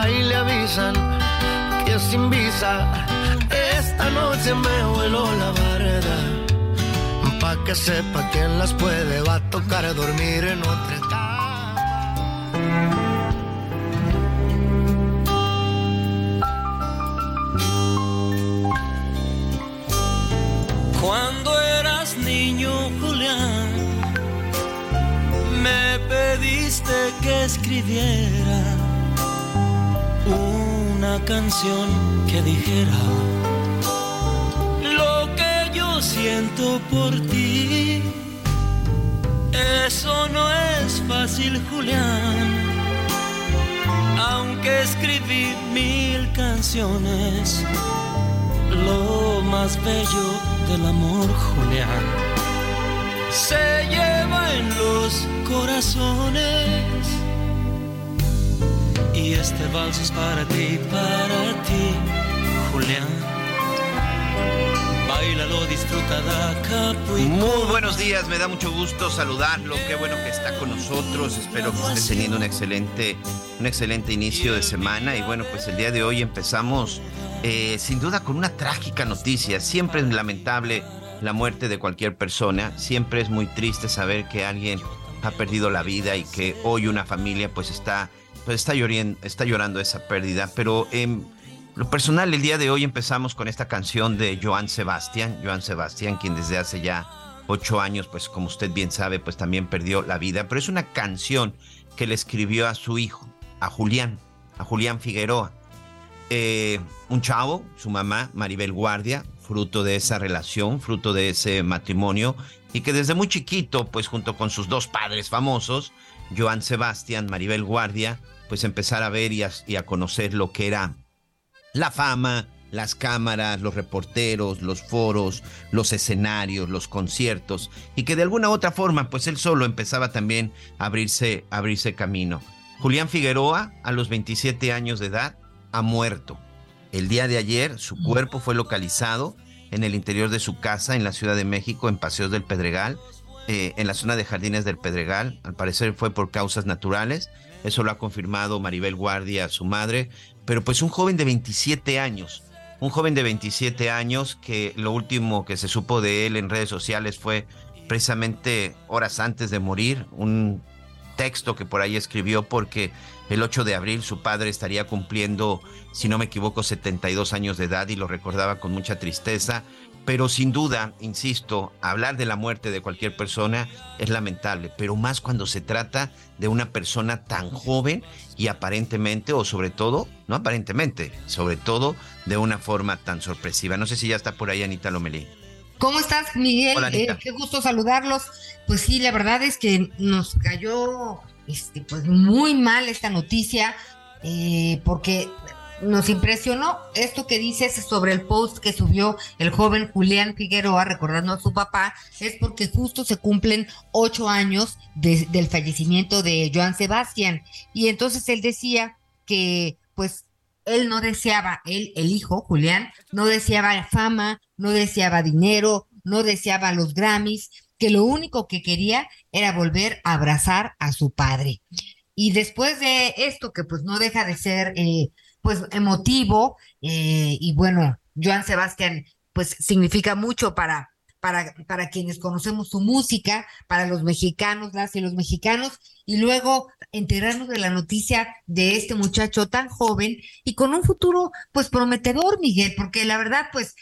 Ahí le avisan que sin visa esta noche me vuelo la barrera. Pa' que sepa quién las puede, va a tocar dormir en otra. Cuando eras niño, Julián, me pediste que escribiera una canción que dijera lo que yo siento por ti. Eso no es fácil, Julián. Aunque escribí mil canciones, lo más bello del amor, Julián, se lleva en los corazones. Y este vals es para ti, para ti, Julián. Bailalo, disfruta y Muy buenos días, me da mucho gusto saludarlo. Qué bueno que está con nosotros. Espero que esté teniendo un excelente, un excelente inicio de semana. Y bueno, pues el día de hoy empezamos eh, sin duda con una trágica noticia. Siempre es lamentable la muerte de cualquier persona. Siempre es muy triste saber que alguien ha perdido la vida y que hoy una familia pues está, pues está, llorando, está llorando esa pérdida. Pero en lo personal, el día de hoy empezamos con esta canción de Joan Sebastián. Joan Sebastián, quien desde hace ya ocho años, pues como usted bien sabe, pues también perdió la vida. Pero es una canción que le escribió a su hijo, a Julián, a Julián Figueroa. Eh, un chavo, su mamá, Maribel Guardia, fruto de esa relación, fruto de ese matrimonio, y que desde muy chiquito, pues junto con sus dos padres famosos, Joan Sebastián, Maribel Guardia, pues empezar a ver y a, conocer lo que era la fama, las cámaras, los reporteros, los foros, los escenarios, los conciertos, y que de alguna otra forma, pues él solo empezaba también a abrirse, abrirse camino. Julián Figueroa, a los 27 años de edad, ha muerto. El día de ayer su cuerpo fue localizado en el interior de su casa en la Ciudad de México, en Paseos del Pedregal, eh, en la zona de Jardines del Pedregal. Al parecer fue por causas naturales. Eso lo ha confirmado Maribel Guardia, su madre. Pero pues un joven de 27 años, un joven de 27 años que lo último que se supo de él en redes sociales fue precisamente horas antes de morir, un texto que por ahí escribió porque el 8 de abril su padre estaría cumpliendo, si no me equivoco, 72 años de edad y lo recordaba con mucha tristeza. Pero sin duda, insisto, hablar de la muerte de cualquier persona es lamentable, pero más cuando se trata de una persona tan joven y aparentemente, o sobre todo, no aparentemente, sobre todo de una forma tan sorpresiva. No sé si ya está por ahí Anita Lomelí. ¿Cómo estás, Miguel? Hola. Eh, qué gusto saludarlos. Pues sí, la verdad es que nos cayó este, pues muy mal esta noticia, eh, porque nos impresionó esto que dices sobre el post que subió el joven Julián Figueroa recordando a su papá, es porque justo se cumplen ocho años de- del fallecimiento de Joan Sebastián. Y entonces él decía que pues él no deseaba, él, el hijo, Julián, no deseaba fama, no deseaba dinero, no deseaba los Grammys, que lo único que quería era volver a abrazar a su padre. Y después de esto, que pues no deja de ser eh, pues emotivo, eh, y bueno, Joan Sebastián pues significa mucho para, para, para quienes conocemos su música, para los mexicanos, las y los mexicanos, y luego enterarnos de la noticia de este muchacho tan joven y con un futuro pues prometedor, Miguel, porque la verdad pues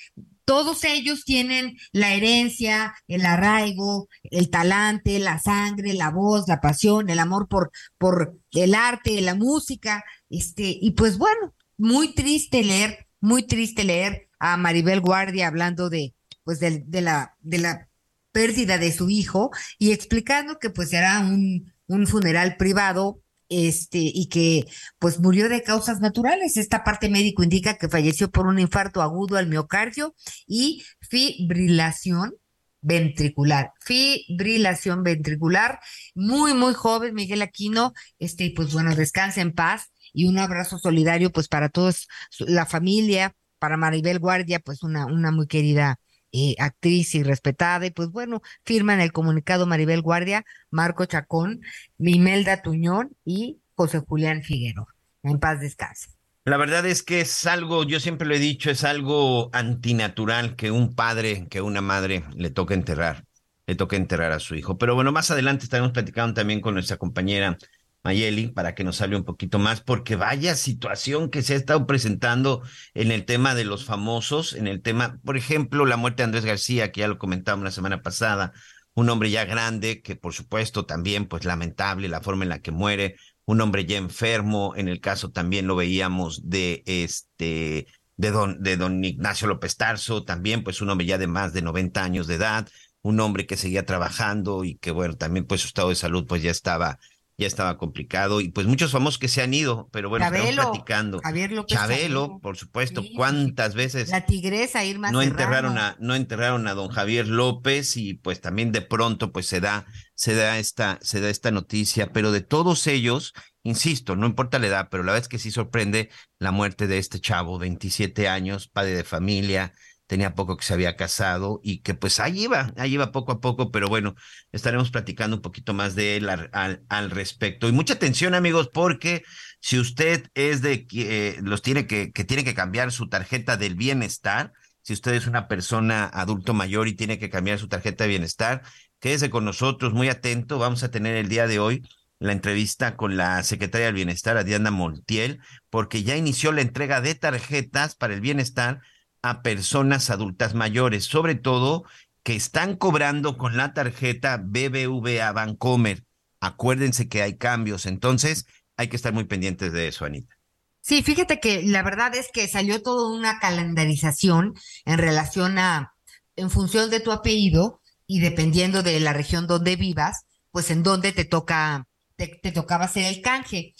todos ellos tienen la herencia, el arraigo, el talante, la sangre, la voz, la pasión, el amor por, por el arte, la música, este, y pues bueno, muy triste leer, muy triste leer a Maribel Guardia hablando de, pues de, de la, de la pérdida de su hijo y explicando que pues era un, un funeral privado este, y que pues murió de causas naturales. Esta parte médico indica que falleció por un infarto agudo al miocardio y fibrilación ventricular, fibrilación ventricular, muy, muy joven, Miguel Aquino, este, pues bueno, descansa en paz y un abrazo solidario pues para todos, la familia, para Maribel Guardia, pues una, una muy querida eh, actriz y respetada, y pues bueno, firman el comunicado Maribel Guardia, Marco Chacón, Mimelda Tuñón y José Julián Figueroa. En paz descanse. La verdad es que es algo, yo siempre lo he dicho, es algo antinatural que un padre, que una madre le toque enterrar, le toque enterrar a su hijo. Pero bueno, más adelante estaremos platicando también con nuestra compañera Mayeli para que nos hable un poquito más, porque vaya situación que se ha estado presentando en el tema de los famosos, en el tema, por ejemplo, la muerte de Andrés García, que ya lo comentamos la semana pasada, un hombre ya grande, que por supuesto también, pues lamentable la forma en la que muere, un hombre ya enfermo, en el caso también lo veíamos de este, de don, de don Ignacio López Tarso, también pues un hombre ya de más de 90 años de edad, un hombre que seguía trabajando y que bueno, también pues su estado de salud pues ya estaba ya estaba complicado y pues muchos famosos que se han ido, pero bueno, Chabelo, estamos platicando. Javier López Chabelo, por supuesto, Sí. cuántas veces La tigresa Irma no Serrano. enterraron a no enterraron a don Javier López y pues también de pronto pues se da se da esta se da esta noticia, pero de todos ellos, insisto, no importa la edad, pero la verdad es que sí sorprende la muerte de este chavo, 27 años, padre de familia, tenía poco que se había casado y que pues ahí iba, ahí iba poco a poco, pero bueno, estaremos platicando un poquito más de él al, al, respecto. Y mucha atención amigos, porque si usted es de eh, los tiene que, que tiene que cambiar su tarjeta del bienestar, si usted es una persona adulto mayor y tiene que cambiar su tarjeta de bienestar, quédese con nosotros, muy atento. Vamos a tener el día de hoy la entrevista con la secretaria del Bienestar, Diana Montiel, porque ya inició la entrega de tarjetas para el bienestar a personas adultas mayores, sobre todo que están cobrando con la tarjeta BBVA Bancomer. Acuérdense que hay cambios, entonces hay que estar muy pendientes de eso, Anita. Sí, fíjate que la verdad es que salió toda una calendarización en relación a, en función de tu apellido y dependiendo de la región donde vivas, pues en dónde te toca, te, te tocaba hacer el canje.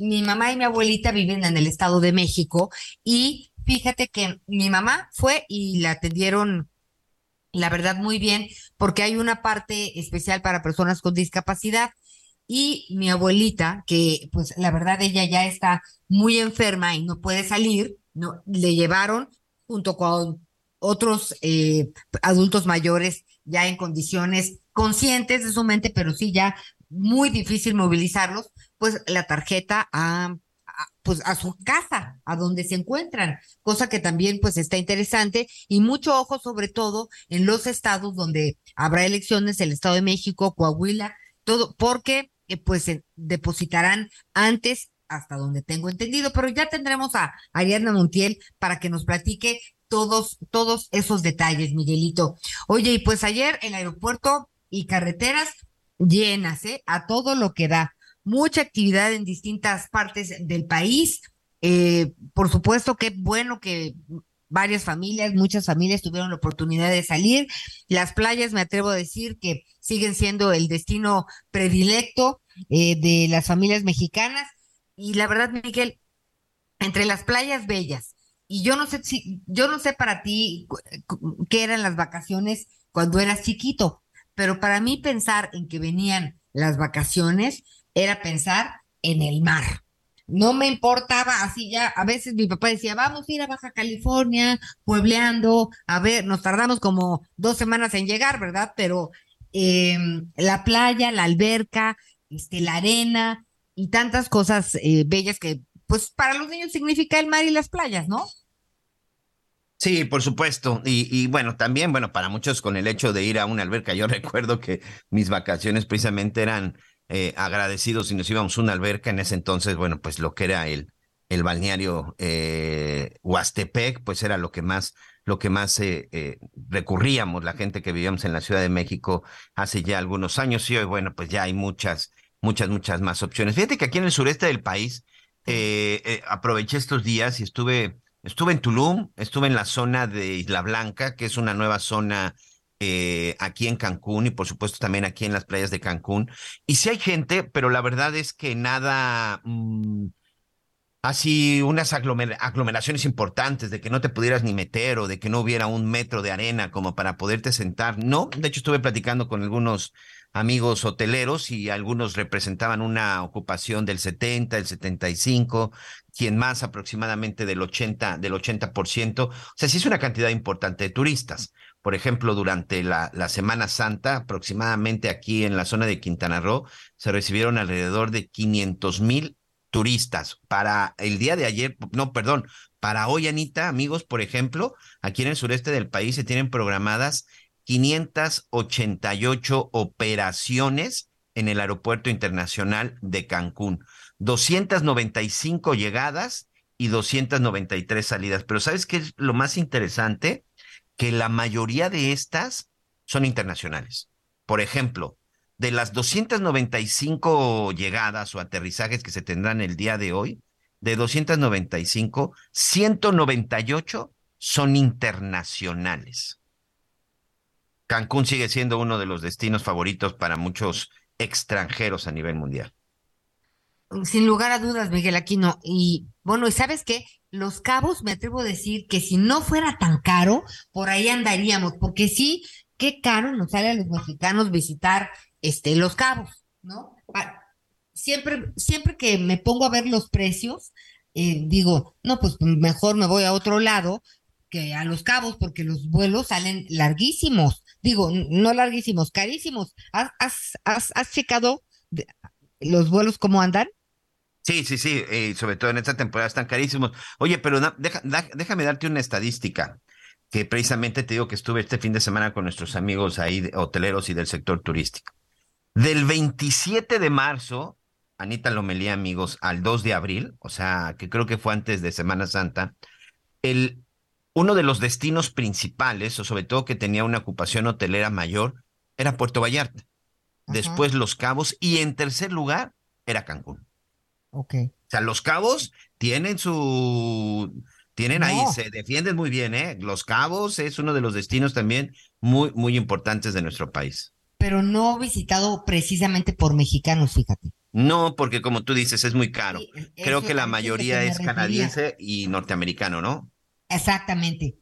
Mi mamá y mi abuelita viven en el Estado de México y fíjate que mi mamá fue y la atendieron, la verdad, muy bien, porque hay una parte especial para personas con discapacidad. Y mi abuelita, que pues la verdad ella ya está muy enferma y no puede salir, no, le llevaron junto con otros eh, adultos mayores ya en condiciones conscientes de su mente, pero sí ya muy difícil movilizarlos, pues la tarjeta a, pues a su casa, a donde se encuentran, cosa que también pues está interesante y mucho ojo sobre todo en los estados donde habrá elecciones, el Estado de México, Coahuila, todo, porque eh, pues eh, depositarán antes hasta donde tengo entendido, pero ya tendremos a Ariadna Montiel para que nos platique todos, todos esos detalles, Miguelito. Oye, y pues ayer el aeropuerto y carreteras llenas, ¿eh? A todo lo que da. Mucha actividad en distintas partes del país. Eh, por supuesto que bueno que varias familias, muchas familias tuvieron la oportunidad de salir. Las playas, me atrevo a decir que siguen siendo el destino predilecto eh, de las familias mexicanas. Y la verdad, Miguel, entre las playas bellas, y yo no sé si, yo no sé para ti qué eran las vacaciones cuando eras chiquito, pero para mí pensar en que venían las vacaciones era pensar en el mar. No me importaba así ya, a veces mi papá decía, vamos a ir a Baja California, puebleando, a ver, nos tardamos como dos semanas en llegar, ¿verdad? Pero eh, la playa, la alberca, este, la arena y tantas cosas eh, bellas que, pues, para los niños significa el mar y las playas, ¿no? Sí, por supuesto. Y, y, bueno, también, bueno, para muchos con el hecho de ir a una alberca, yo recuerdo que mis vacaciones precisamente eran eh, agradecidos y nos íbamos a una alberca en ese entonces, bueno, pues lo que era el, el balneario eh, Huastepec, pues era lo que más, lo que más eh, eh, recurríamos la gente que vivíamos en la Ciudad de México hace ya algunos años y hoy, bueno, pues ya hay muchas, muchas, muchas más opciones. Fíjate que aquí en el sureste del país eh, aproveché estos días y estuve, estuve en Tulum, estuve en la zona de Isla Blanca, que es una nueva zona aquí en Cancún y por supuesto también aquí en las playas de Cancún. Y sí hay gente, pero la verdad es que nada... Mm, así unas aglomeraciones importantes de que no te pudieras ni meter o de que no hubiera un metro de arena como para poderte sentar. No, de hecho estuve platicando con algunos amigos hoteleros y algunos representaban una ocupación del 70, del 75, quien más aproximadamente del 80, del 80%. O sea, sí es una cantidad importante de turistas. Por ejemplo, durante la, Semana Santa, aproximadamente aquí en la zona de Quintana Roo, se recibieron alrededor de 500 mil turistas. Para el día de ayer, no, perdón, para hoy, Anita, amigos, por ejemplo, aquí en el sureste del país se tienen programadas 588 operaciones en el Aeropuerto Internacional de Cancún, 295 llegadas y 293 salidas. Pero ¿sabes qué es lo más interesante? Que la mayoría de estas son internacionales. Por ejemplo, de las 295 llegadas o aterrizajes que se tendrán el día de hoy, de 295, 198 son internacionales. Cancún sigue siendo uno de los destinos favoritos para muchos extranjeros a nivel mundial. Sin lugar a dudas, Miguel Aquino. Y bueno, ¿y sabes qué? Los Cabos, me atrevo a decir que si no fuera tan caro, por ahí andaríamos, porque sí, qué caro nos sale a los mexicanos visitar este, Los Cabos, ¿no? Siempre, siempre que me pongo a ver los precios, eh, digo, no, pues mejor me voy a otro lado que a Los Cabos, porque los vuelos salen larguísimos. Digo, no larguísimos, carísimos. ¿Has, has, has, checado los vuelos cómo andan? Sí, sí, sí, eh, sobre todo en esta temporada están carísimos. Oye, pero déjame darte una estadística que precisamente te digo que estuve este fin de semana con nuestros amigos ahí hoteleros y del sector turístico. Del 27 de marzo, Anita Lomelía, amigos, al 2 de abril, o sea, que creo que fue antes de Semana Santa, el, uno de los destinos principales, o sobre todo que tenía una ocupación hotelera mayor, era Puerto Vallarta. Después Los Cabos y en tercer lugar era Cancún. Ok. O sea, Los Cabos tienen su... Tienen ahí, se defienden muy bien, ¿eh? Los Cabos es uno de los destinos también muy, muy importantes de nuestro país pero no visitado precisamente por mexicanos, fíjate. No, porque como tú dices, es muy caro. Creo que la mayoría es canadiense y norteamericano, ¿no? Exactamente.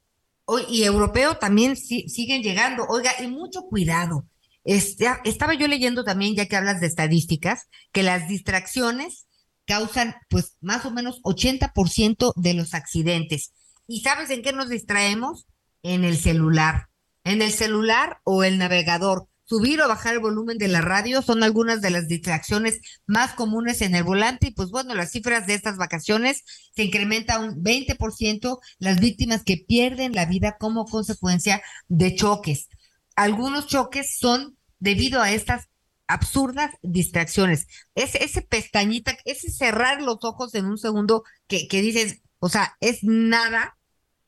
Y europeo también siguen llegando. Oiga, y mucho cuidado. Este, estaba yo leyendo también, ya que hablas de estadísticas, que las distracciones causan pues más o menos 80% de los accidentes. ¿Y sabes en qué nos distraemos? En el celular. En el celular o el navegador subir o bajar el volumen de la radio son algunas de las distracciones más comunes en el volante y pues bueno, las cifras de estas vacaciones se incrementa un 20% las víctimas que pierden la vida como consecuencia de choques. Algunos choques son debido a estas absurdas distracciones. Ese, pestañita, ese cerrar los ojos en un segundo que, que dices, o sea, es nada,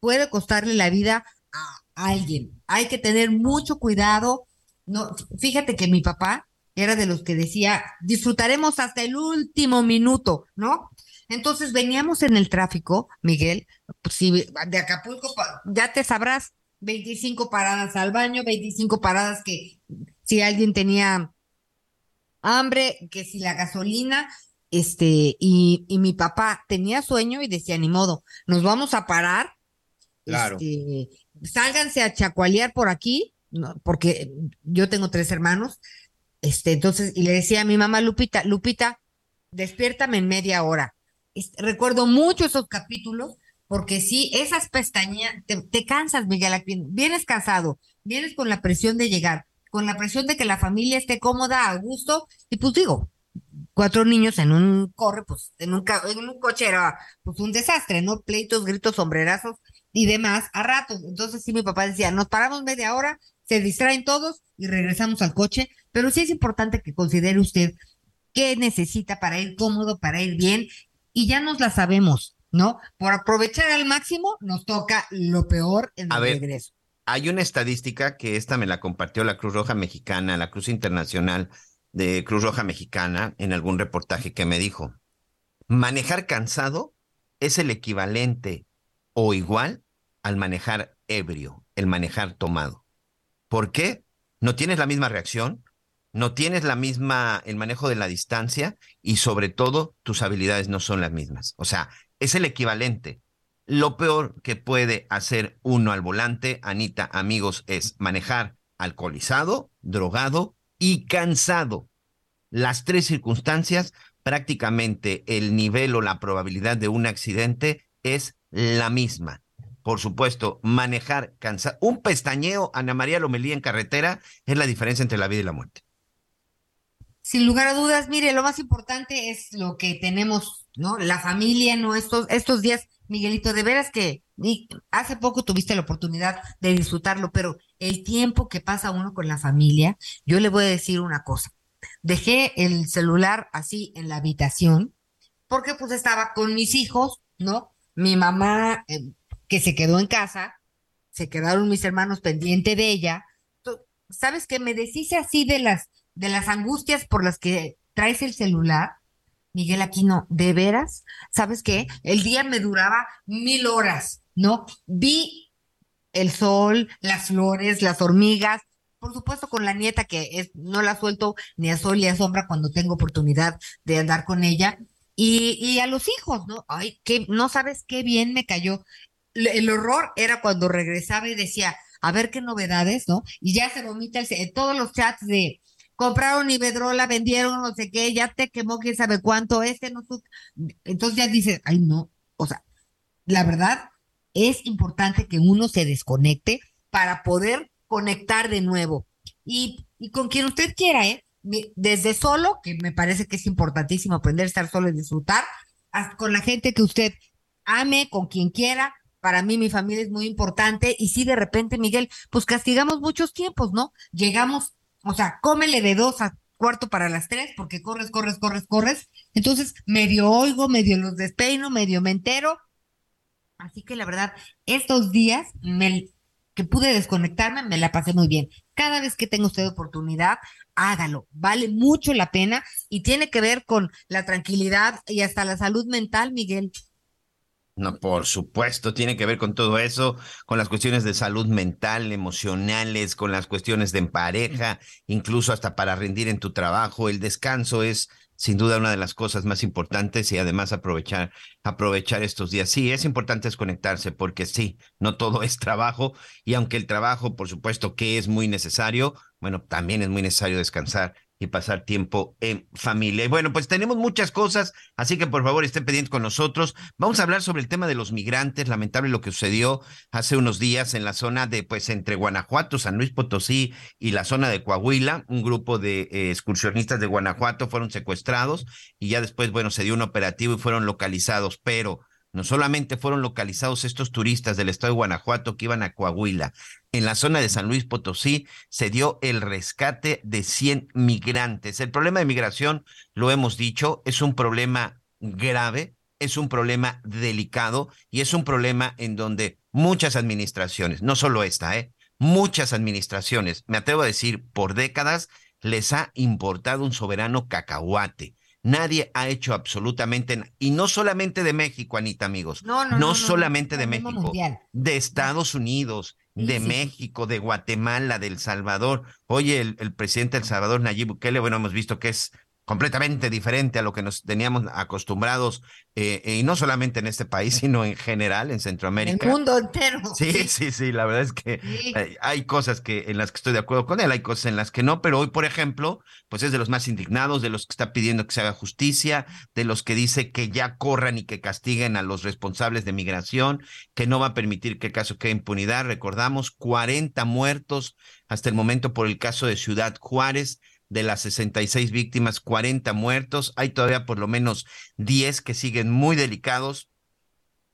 puede costarle la vida a alguien. Hay que tener mucho cuidado no, fíjate que mi papá era de los que decía, disfrutaremos hasta el último minuto, ¿no? Entonces veníamos en el tráfico, Miguel, pues si de Acapulco, ya te sabrás, 25 paradas al baño, 25 paradas que si alguien tenía hambre, que si la gasolina, este, y, y mi papá tenía sueño y decía, ni modo, nos vamos a parar, claro. Este, sálganse a chacualear por aquí, porque yo tengo tres hermanos, este, entonces, y le decía a mi mamá Lupita, Lupita, despiértame en media hora. recuerdo mucho esos capítulos, porque sí, esas pestañas, te, cansas, Miguel vienes cansado, vienes con la presión de llegar, con la presión de que la familia esté cómoda, a gusto, y pues digo, cuatro niños en un corre, pues en un, en un coche era pues un desastre, ¿no? Pleitos, gritos, sombrerazos y demás a ratos. Entonces sí, mi papá decía, nos paramos media hora, se distraen todos y regresamos al coche, pero sí es importante que considere usted qué necesita para ir cómodo, para ir bien, y ya nos la sabemos. ¿no? Por aprovechar al máximo, nos toca lo peor en el regreso. Hay una estadística que esta me la compartió la Cruz Roja Mexicana, la Cruz Internacional de Cruz Roja Mexicana, en algún reportaje que me dijo, manejar cansado es el equivalente o igual al manejar ebrio, el manejar tomado. ¿Por qué? No tienes la misma reacción, no tienes la misma, el manejo de la distancia y sobre todo tus habilidades no son las mismas. O sea, es el equivalente. Lo peor que puede hacer uno al volante, Anita, amigos, es manejar alcoholizado, drogado y cansado. Las tres circunstancias, prácticamente el nivel o la probabilidad de un accidente es la misma. Por supuesto, manejar cansado. Un pestañeo, Ana María Lomelí en carretera, es la diferencia entre la vida y la muerte. Sin lugar a dudas, mire, lo más importante es lo que tenemos, ¿no? La familia, ¿no? Estos, estos días, Miguelito, de veras que hace poco tuviste la oportunidad de disfrutarlo, pero el tiempo que pasa uno con la familia, yo le voy a decir una cosa. Dejé el celular así en la habitación porque pues estaba con mis hijos, ¿no? Mi mamá eh, que se quedó en casa, se quedaron mis hermanos pendiente de ella. ¿Sabes qué? Me deshice así de las de las angustias por las que traes el celular, Miguel Aquino, ¿de veras? ¿Sabes qué? El día me duraba mil horas, ¿no? Vi el sol, las flores, las hormigas, por supuesto con la nieta que es, no la suelto ni a sol ni a sombra cuando tengo oportunidad de andar con ella, y, y a los hijos, ¿no? Ay, que no sabes qué bien me cayó. El horror era cuando regresaba y decía, a ver qué novedades, ¿no? Y ya se vomita el, todos los chats de, compraron Ibedrola, vendieron no sé qué, ya te quemó quién sabe cuánto, este no Entonces ya dices, ay no, o sea, la verdad es importante que uno se desconecte para poder conectar de nuevo. Y, y con quien usted quiera, ¿eh? Desde solo, que me parece que es importantísimo aprender a estar solo y disfrutar, hasta con la gente que usted ame, con quien quiera. Para mí, mi familia es muy importante. Y si de repente, Miguel, pues castigamos muchos tiempos, ¿no? Llegamos o sea, cómele de dos a cuarto para las tres, porque corres, corres, corres, corres. Entonces, medio oigo, medio los despeino, medio me entero. Así que la verdad, estos días que pude desconectarme, me la pasé muy bien. Cada vez que tenga usted oportunidad, hágalo. Vale mucho la pena y tiene que ver con la tranquilidad y hasta la salud mental, Miguel. No, por supuesto, tiene que ver con todo eso, con las cuestiones de salud mental, emocionales, con las cuestiones de pareja, incluso hasta para rendir en tu trabajo. El descanso es sin duda una de las cosas más importantes y además aprovechar, aprovechar estos días. Sí, es importante desconectarse porque sí, no todo es trabajo y aunque el trabajo, por supuesto, que es muy necesario, bueno, también es muy necesario descansar y pasar tiempo en familia. Y bueno, pues tenemos muchas cosas, así que por favor estén pendientes con nosotros. Vamos a hablar sobre el tema de los migrantes, lamentable lo que sucedió hace unos días en la zona de, pues, entre Guanajuato, San Luis Potosí y la zona de Coahuila. Un grupo de eh, excursionistas de Guanajuato fueron secuestrados y ya después, bueno, se dio un operativo y fueron localizados, pero no solamente fueron localizados estos turistas del estado de Guanajuato que iban a Coahuila, en la zona de San Luis Potosí se dio el rescate de 100 migrantes. El problema de migración, lo hemos dicho, es un problema grave, es un problema delicado y es un problema en donde muchas administraciones, no solo esta, ¿eh? muchas administraciones, me atrevo a decir, por décadas les ha importado un soberano cacahuate. Nadie ha hecho absolutamente nada. Y no solamente de México, Anita, amigos. No, no, no, solamente de México. De Estados Unidos, de México, de Guatemala, de El Salvador. Oye, el, el presidente de El Salvador, Nayib Bukele, bueno, hemos visto que es completamente diferente a lo que nos teníamos acostumbrados, eh, y no solamente en este país, sino en general en Centroamérica. El mundo entero. Sí, sí, sí, la verdad es que hay, cosas que en las que estoy de acuerdo con él, hay cosas en las que no, pero hoy, por ejemplo, pues es de los más indignados, de los que está pidiendo que se haga justicia, de los que dice que ya corran y que castiguen a los responsables de migración, que no va a permitir que el caso quede impunidad. Recordamos 40 muertos hasta el momento por el caso de Ciudad Juárez de las 66 víctimas, 40 muertos. Hay todavía por lo menos 10 que siguen muy delicados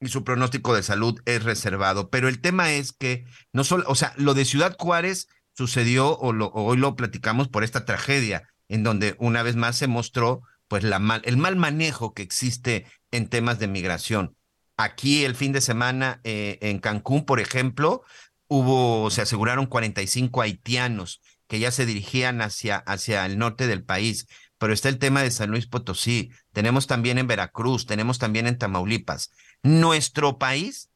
y su pronóstico de salud es reservado. Pero el tema es que no solo, o sea, lo de Ciudad Juárez sucedió o, lo, hoy lo platicamos por esta tragedia, en donde una vez más se mostró pues la mal, el mal manejo que existe en temas de migración. Aquí el fin de semana eh, en Cancún, por ejemplo, hubo, se aseguraron 45 haitianos que ya se dirigían hacia, hacia el norte del país. Pero está el tema de San Luis Potosí, tenemos también en Veracruz, tenemos también en Tamaulipas. Nuestro país,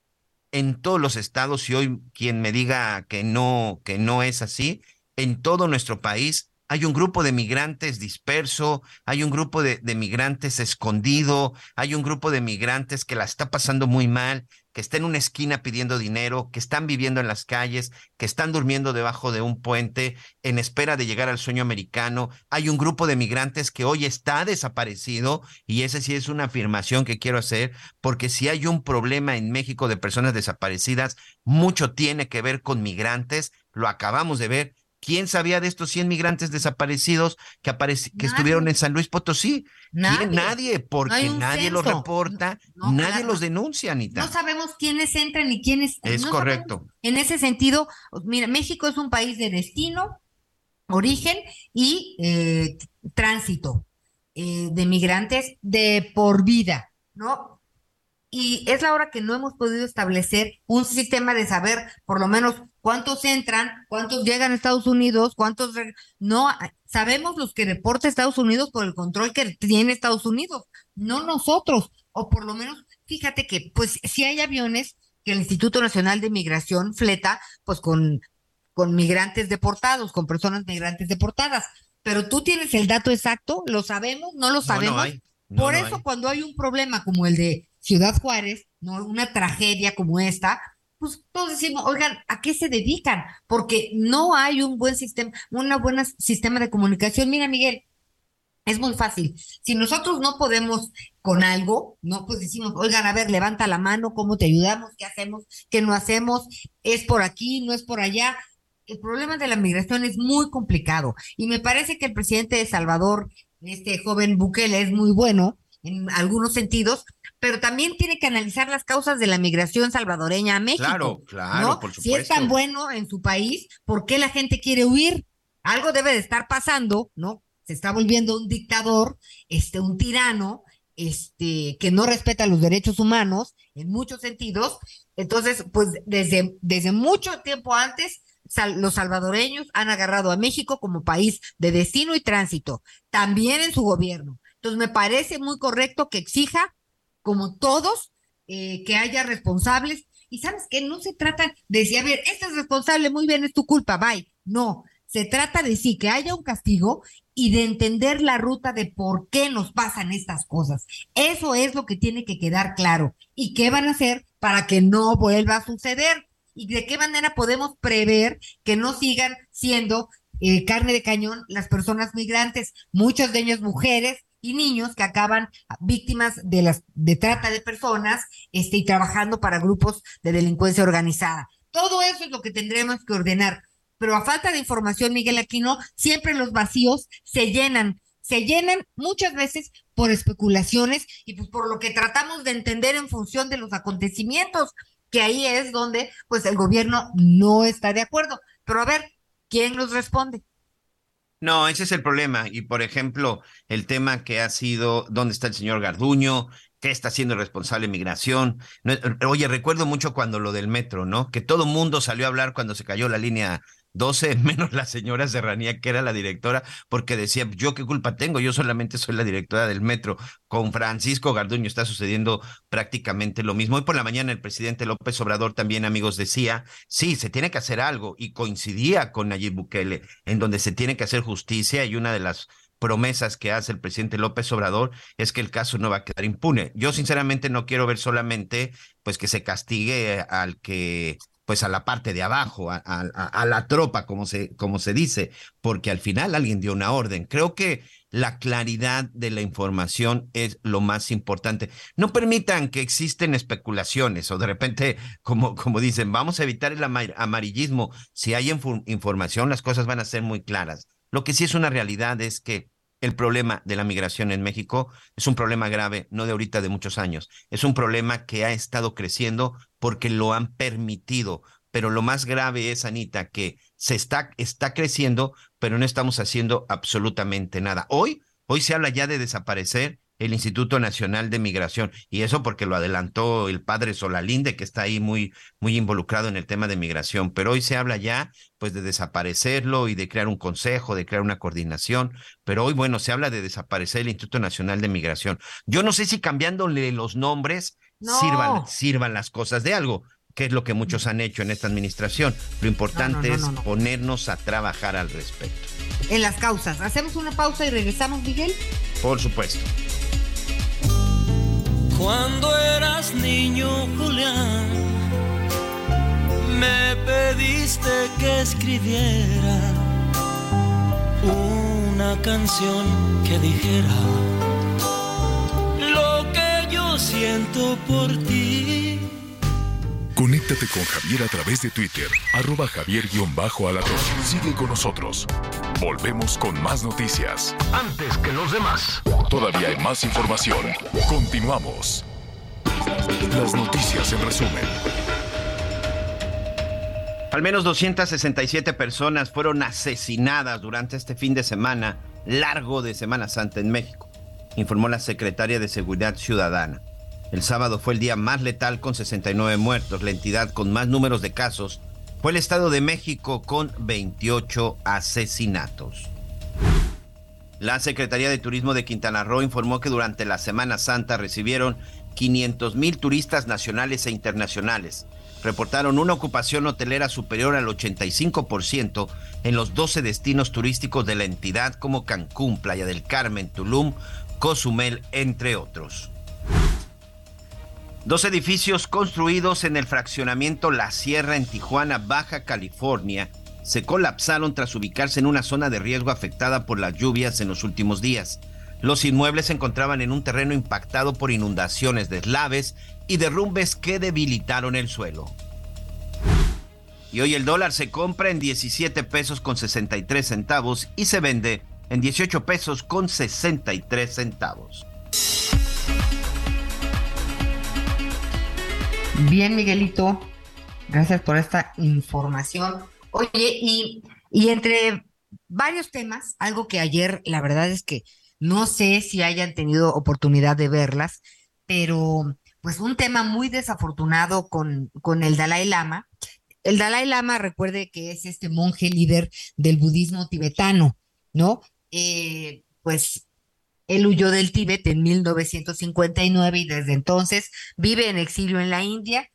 en todos los estados, y hoy quien me diga que no, que no es así, en todo nuestro país hay un grupo de migrantes disperso, hay un grupo de, migrantes escondido, hay un grupo de migrantes que la está pasando muy mal, que está en una esquina pidiendo dinero, que están viviendo en las calles, que están durmiendo debajo de un puente en espera de llegar al sueño americano. Hay un grupo de migrantes que hoy está desaparecido y esa sí es una afirmación que quiero hacer, porque si hay un problema en México de personas desaparecidas, mucho tiene que ver con migrantes, lo acabamos de ver ¿Quién sabía de estos 100 migrantes desaparecidos que, que estuvieron en San Luis Potosí? Nadie, nadie porque nadie los reporta, nadie los denuncia, Anita. No sabemos quiénes entran y quiénes. Es correcto. En ese sentido, mira, México es un país de destino, origen y eh, tránsito eh, de migrantes de por vida, ¿no? Y es la hora que no hemos podido establecer un sistema de saber por lo menos cuántos entran, cuántos llegan a Estados Unidos, cuántos no sabemos los que reporta Estados Unidos por el control que tiene Estados Unidos, no nosotros, o por lo menos fíjate que pues si hay aviones que el Instituto Nacional de Migración fleta pues con con migrantes deportados, con personas migrantes deportadas, pero tú tienes el dato exacto, lo sabemos, no lo sabemos. por eso cuando hay un problema como el de Ciudad Juárez, ¿no? Una tragedia como esta, pues todos decimos, oigan, ¿a qué se dedican? Porque no hay un buen sistema, un buen sistema de comunicación. Mira, Miguel, es muy fácil. Si nosotros no podemos con algo, no, pues decimos, oigan, a ver, levanta la mano, ¿cómo te ayudamos? ¿Qué hacemos? ¿Qué no hacemos? ¿Es por aquí? ¿No es por allá? El problema de la migración es muy complicado y me parece que el presidente de Salvador, este joven Bukele, es muy bueno en algunos sentidos, pero también tiene que analizar las causas de la migración salvadoreña a México. Claro, claro, por supuesto. Si es tan bueno en su país, ¿por qué la gente quiere huir? Algo debe de estar pasando, ¿no? Se está volviendo un dictador, este, un tirano, este, que no respeta los derechos humanos en muchos sentidos. Entonces, pues desde, desde mucho tiempo antes, los salvadoreños han agarrado a México como país de destino y tránsito, también en su gobierno. Entonces, me parece muy correcto que exija como todos, eh, que haya responsables. Y sabes que no se trata de decir, a ver, este es responsable, muy bien, es tu culpa, bye. No, se trata de sí, que haya un castigo y de entender la ruta de por qué nos pasan estas cosas. Eso es lo que tiene que quedar claro. ¿Y qué van a hacer para que no vuelva a suceder? ¿Y de qué manera podemos prever que no sigan siendo eh, carne de cañón las personas migrantes, muchas de ellas mujeres, y niños que acaban víctimas de las de trata de personas este, y trabajando para grupos de delincuencia organizada. Todo eso es lo que tendremos que ordenar. Pero a falta de información, Miguel Aquino, siempre los vacíos se llenan, se llenan muchas veces por especulaciones y pues por lo que tratamos de entender en función de los acontecimientos, que ahí es donde pues el gobierno no está de acuerdo. Pero a ver, ¿quién nos responde? No, ese es el problema. Y por ejemplo, el tema que ha sido, ¿dónde está el señor Garduño? ¿Qué está haciendo el responsable de migración? Oye, recuerdo mucho cuando lo del metro, ¿no? Que todo mundo salió a hablar cuando se cayó la línea 12, menos la señora Serranía, que era la directora, porque decía, yo qué culpa tengo, yo solamente soy la directora del metro. Con Francisco Garduño está sucediendo prácticamente lo mismo. Hoy por la mañana el presidente López Obrador también, amigos, decía, sí, se tiene que hacer algo, y coincidía con Nayib Bukele, en donde se tiene que hacer justicia, y una de las promesas que hace el presidente López Obrador es que el caso no va a quedar impune. Yo sinceramente no quiero ver solamente pues que se castigue al que pues a la parte de abajo, a, la tropa, como se, como se dice, porque al final alguien dio una orden. Creo que la claridad de la información es lo más importante. No permitan que existen especulaciones o de repente, como, como dicen, vamos a evitar el amarillismo. Si hay información, las cosas van a ser muy claras. Lo que sí es una realidad es que el problema de la migración en México es un problema grave, no de ahorita, de muchos años. Es un problema que ha estado creciendo porque lo han permitido. Pero lo más grave es, Anita, que se está, está creciendo, pero no estamos haciendo absolutamente nada. Hoy, hoy se habla ya de desaparecer el Instituto Nacional de Migración. Y eso porque lo adelantó el padre Solalinde, que está ahí muy, muy involucrado en el tema de migración. Pero hoy se habla ya, pues, de desaparecerlo y de crear un consejo, de crear una coordinación. Pero hoy, bueno, se habla de desaparecer el Instituto Nacional de Migración. Yo no sé si cambiándole los nombres sirvan, sirvan las cosas de algo que es lo que muchos han hecho en esta administración. Lo importante es ponernos a trabajar al respecto. En las causas. ¿Hacemos una pausa y regresamos, Miguel? Por supuesto. Cuando eras niño, Julián, me pediste que escribiera una canción que dijera lo que yo siento por ti. Conéctate con Javier a través de Twitter, arroba javier-alatón. Sigue con nosotros. Volvemos con más noticias. Antes que los demás. Todavía hay más información. Continuamos. Las noticias en resumen. Al menos 267 personas fueron asesinadas durante este fin de semana largo de Semana Santa en México, informó la secretaria de Seguridad Ciudadana. El sábado fue el día más letal con 69 muertos. La entidad con más números de casos fue el Estado de México con 28 asesinatos. La Secretaría de Turismo de Quintana Roo informó que durante la Semana Santa recibieron 500 mil turistas nacionales e internacionales. Reportaron una ocupación hotelera superior al 85% en los 12 destinos turísticos de la entidad como Cancún, Playa del Carmen, Tulum, Cozumel, entre otros. Dos edificios construidos en el fraccionamiento La Sierra en Tijuana, Baja California, se colapsaron tras ubicarse en una zona de riesgo afectada por las lluvias en los últimos días. Los inmuebles se encontraban en un terreno impactado por inundaciones, deslaves y derrumbes que debilitaron el suelo. Y hoy el dólar se compra en 17 pesos con 63 centavos y se vende en 18 pesos con 63 centavos. Bien, Miguelito, gracias por esta información. Oye, y, entre varios temas, algo que ayer la verdad es que no sé si hayan tenido oportunidad de verlas, pero pues un tema muy desafortunado con, con el Dalai Lama. El Dalai Lama, recuerde que es este monje líder del budismo tibetano, ¿no? Eh, pues él huyó del Tíbet en 1959 y desde entonces vive en exilio en la India,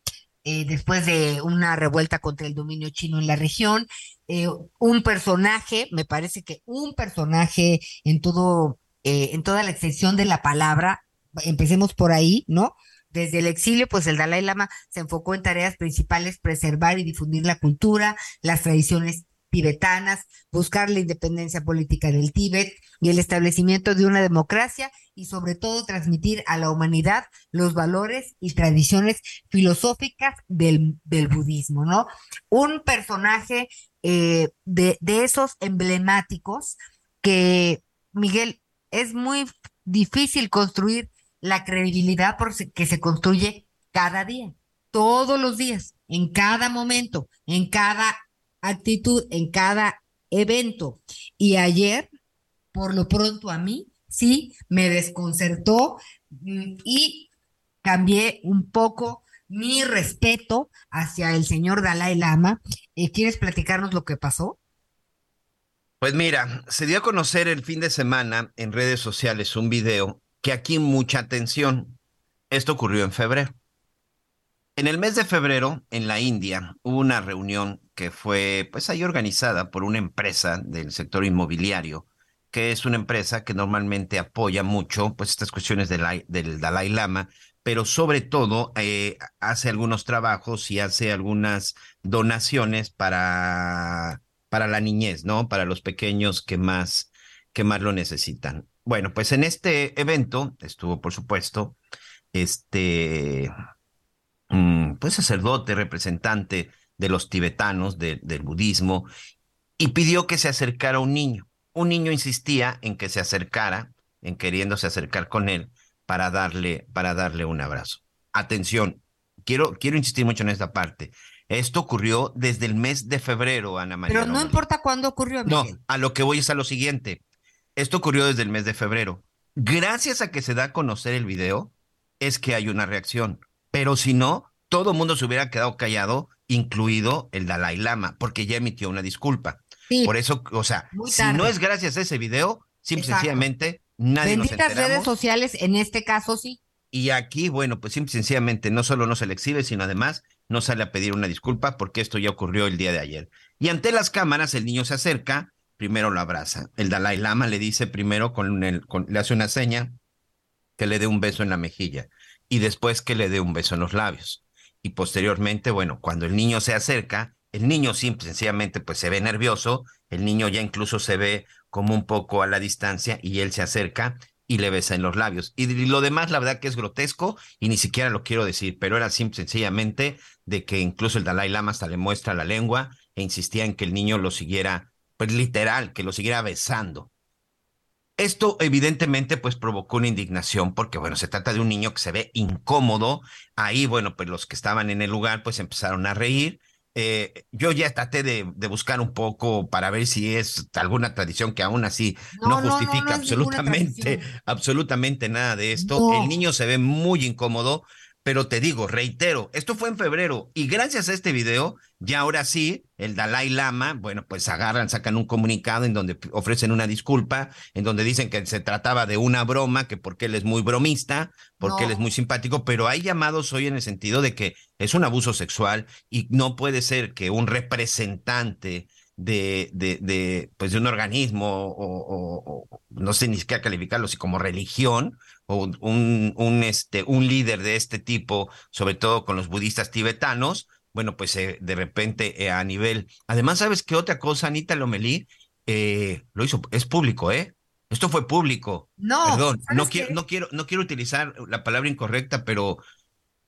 eh, después de una revuelta contra el dominio chino en la región. Eh, un personaje, me parece que un personaje en todo, eh, en toda la extensión de la palabra, empecemos por ahí, ¿no? Desde el exilio, pues el Dalai Lama se enfocó en tareas principales, preservar y difundir la cultura, las tradiciones tibetanas, buscar la independencia política del Tíbet y el establecimiento de una democracia y sobre todo transmitir a la humanidad los valores y tradiciones filosóficas del, del budismo, ¿no? Un personaje eh, de, de esos emblemáticos que, Miguel, es muy difícil construir la credibilidad porque se construye cada día, todos los días, en cada momento, en cada actitud en cada evento. Y ayer, por lo pronto a mí, sí, me desconcertó mm, y cambié un poco mi respeto hacia el señor Dalai Lama. Eh, ¿Quieres platicarnos lo que pasó? Pues mira, se dio a conocer el fin de semana en redes sociales un video que aquí mucha atención. Esto ocurrió en febrero. En el mes de febrero, en la India, hubo una reunión que fue, pues ahí organizada por una empresa del sector inmobiliario, que es una empresa que normalmente apoya mucho, pues estas cuestiones del, Dalai Lama, pero sobre todo eh, hace algunos trabajos y hace algunas donaciones para, para la niñez, ¿no? Para los pequeños que más, que más lo necesitan. Bueno, pues en este evento estuvo, por supuesto, este pues sacerdote, representante de los tibetanos, del budismo, y pidió que se acercara un niño. Un niño insistía en que se acercara, en queriéndose acercar con él para darle, para darle un abrazo. Atención, quiero, quiero insistir mucho en esta parte. Esto ocurrió desde el mes de febrero, Ana María. Pero no importa cuándo ocurrió. No, a lo que voy es a lo siguiente. Esto ocurrió desde el mes de febrero. Gracias a que se da a conocer el video, es que hay una reacción. Pero si no, todo el mundo se hubiera quedado callado, incluido el Dalai Lama, porque ya emitió una disculpa. Por eso, o sea, si no es gracias a ese video, simple sencillamente nadie Benditas nos redes sociales, en este caso sí. Y aquí, bueno, pues simple sencillamente no solo no se le exhibe, sino además no sale a pedir una disculpa porque esto ya ocurrió el día de ayer. Y ante las cámaras el niño se acerca, primero lo abraza. El Dalai Lama le dice primero, con el, le hace una seña que le dé un beso en la mejilla y después que le dé un beso en los labios. Y posteriormente, bueno, cuando el niño se acerca, el niño simple, sencillamente pues se ve nervioso, el niño ya incluso se ve como un poco a la distancia y él se acerca y le besa en los labios. Y lo demás, la verdad que es grotesco y ni siquiera lo quiero decir, pero era simple, sencillamente de que incluso el Dalai Lama hasta le muestra la lengua e insistía en que el niño lo siguiera, pues literal, que lo siguiera besando. Esto evidentemente pues provocó una indignación porque bueno, se trata de un niño que se ve incómodo. Ahí bueno, pues los que estaban en el lugar pues empezaron a reír eh, yo ya traté de, buscar un poco para ver si es alguna tradición que aún así no, justifica absolutamente, absolutamente nada de esto. El niño se ve muy incómodo, pero te digo, reitero, esto fue en febrero y gracias a este video, ya ahora sí, el Dalai Lama, bueno, pues agarran, sacan un comunicado en donde ofrecen una disculpa, en donde dicen que se trataba de una broma, que porque él es muy bromista, porque él es muy simpático, pero hay llamados hoy en el sentido de que es un abuso sexual y no puede ser que un representante de, de, de, pues de un organismo o, o, no sé ni siquiera calificarlo, si como religión, un, un, este, un líder de este tipo, sobre todo con los budistas tibetanos, bueno, pues eh, de repente eh, a nivel... Además, ¿sabes qué otra cosa, Anita Lomelí? Eh, lo hizo, es público, ¿eh? Esto fue público. No, perdón, no quiero, no quiero, no quiero utilizar la palabra incorrecta, pero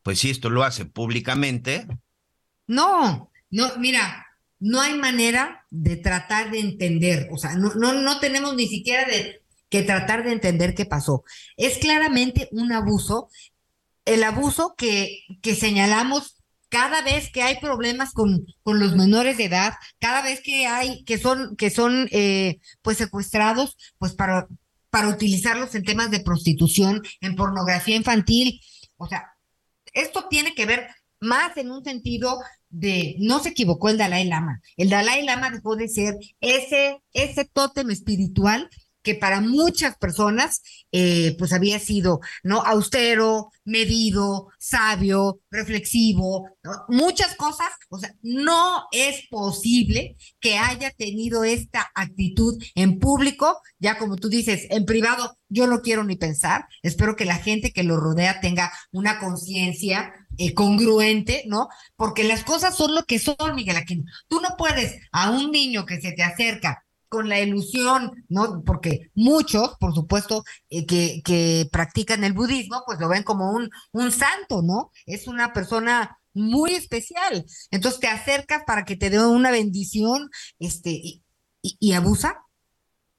pues si esto lo hace públicamente. No, no, mira, no hay manera de tratar de entender, o sea, no, no, no tenemos ni siquiera de que tratar de entender qué pasó. Es claramente un abuso, el abuso que, que señalamos cada vez que hay problemas con, con los menores de edad, cada vez que hay, que son, que son eh, pues secuestrados, pues para, para utilizarlos en temas de prostitución, en pornografía infantil. O sea, esto tiene que ver más en un sentido de no se equivocó el Dalai Lama. El Dalai Lama dejó de ser ese, ese tótem espiritual que para muchas personas eh, pues había sido no austero, medido, sabio, reflexivo, muchas cosas, o sea, no es posible que haya tenido esta actitud en público, ya como tú dices, en privado yo no quiero ni pensar, espero que la gente que lo rodea tenga una conciencia eh, congruente, ¿no? Porque las cosas son lo que son, Miguel Aquino. Tú no puedes a un niño que se te acerca con la ilusión, ¿no? Porque muchos, por supuesto, eh, que, practican el budismo, pues lo ven como un, un santo, ¿no? Es una persona muy especial. Entonces te acercas para que te dé una bendición, este, y, y, abusa.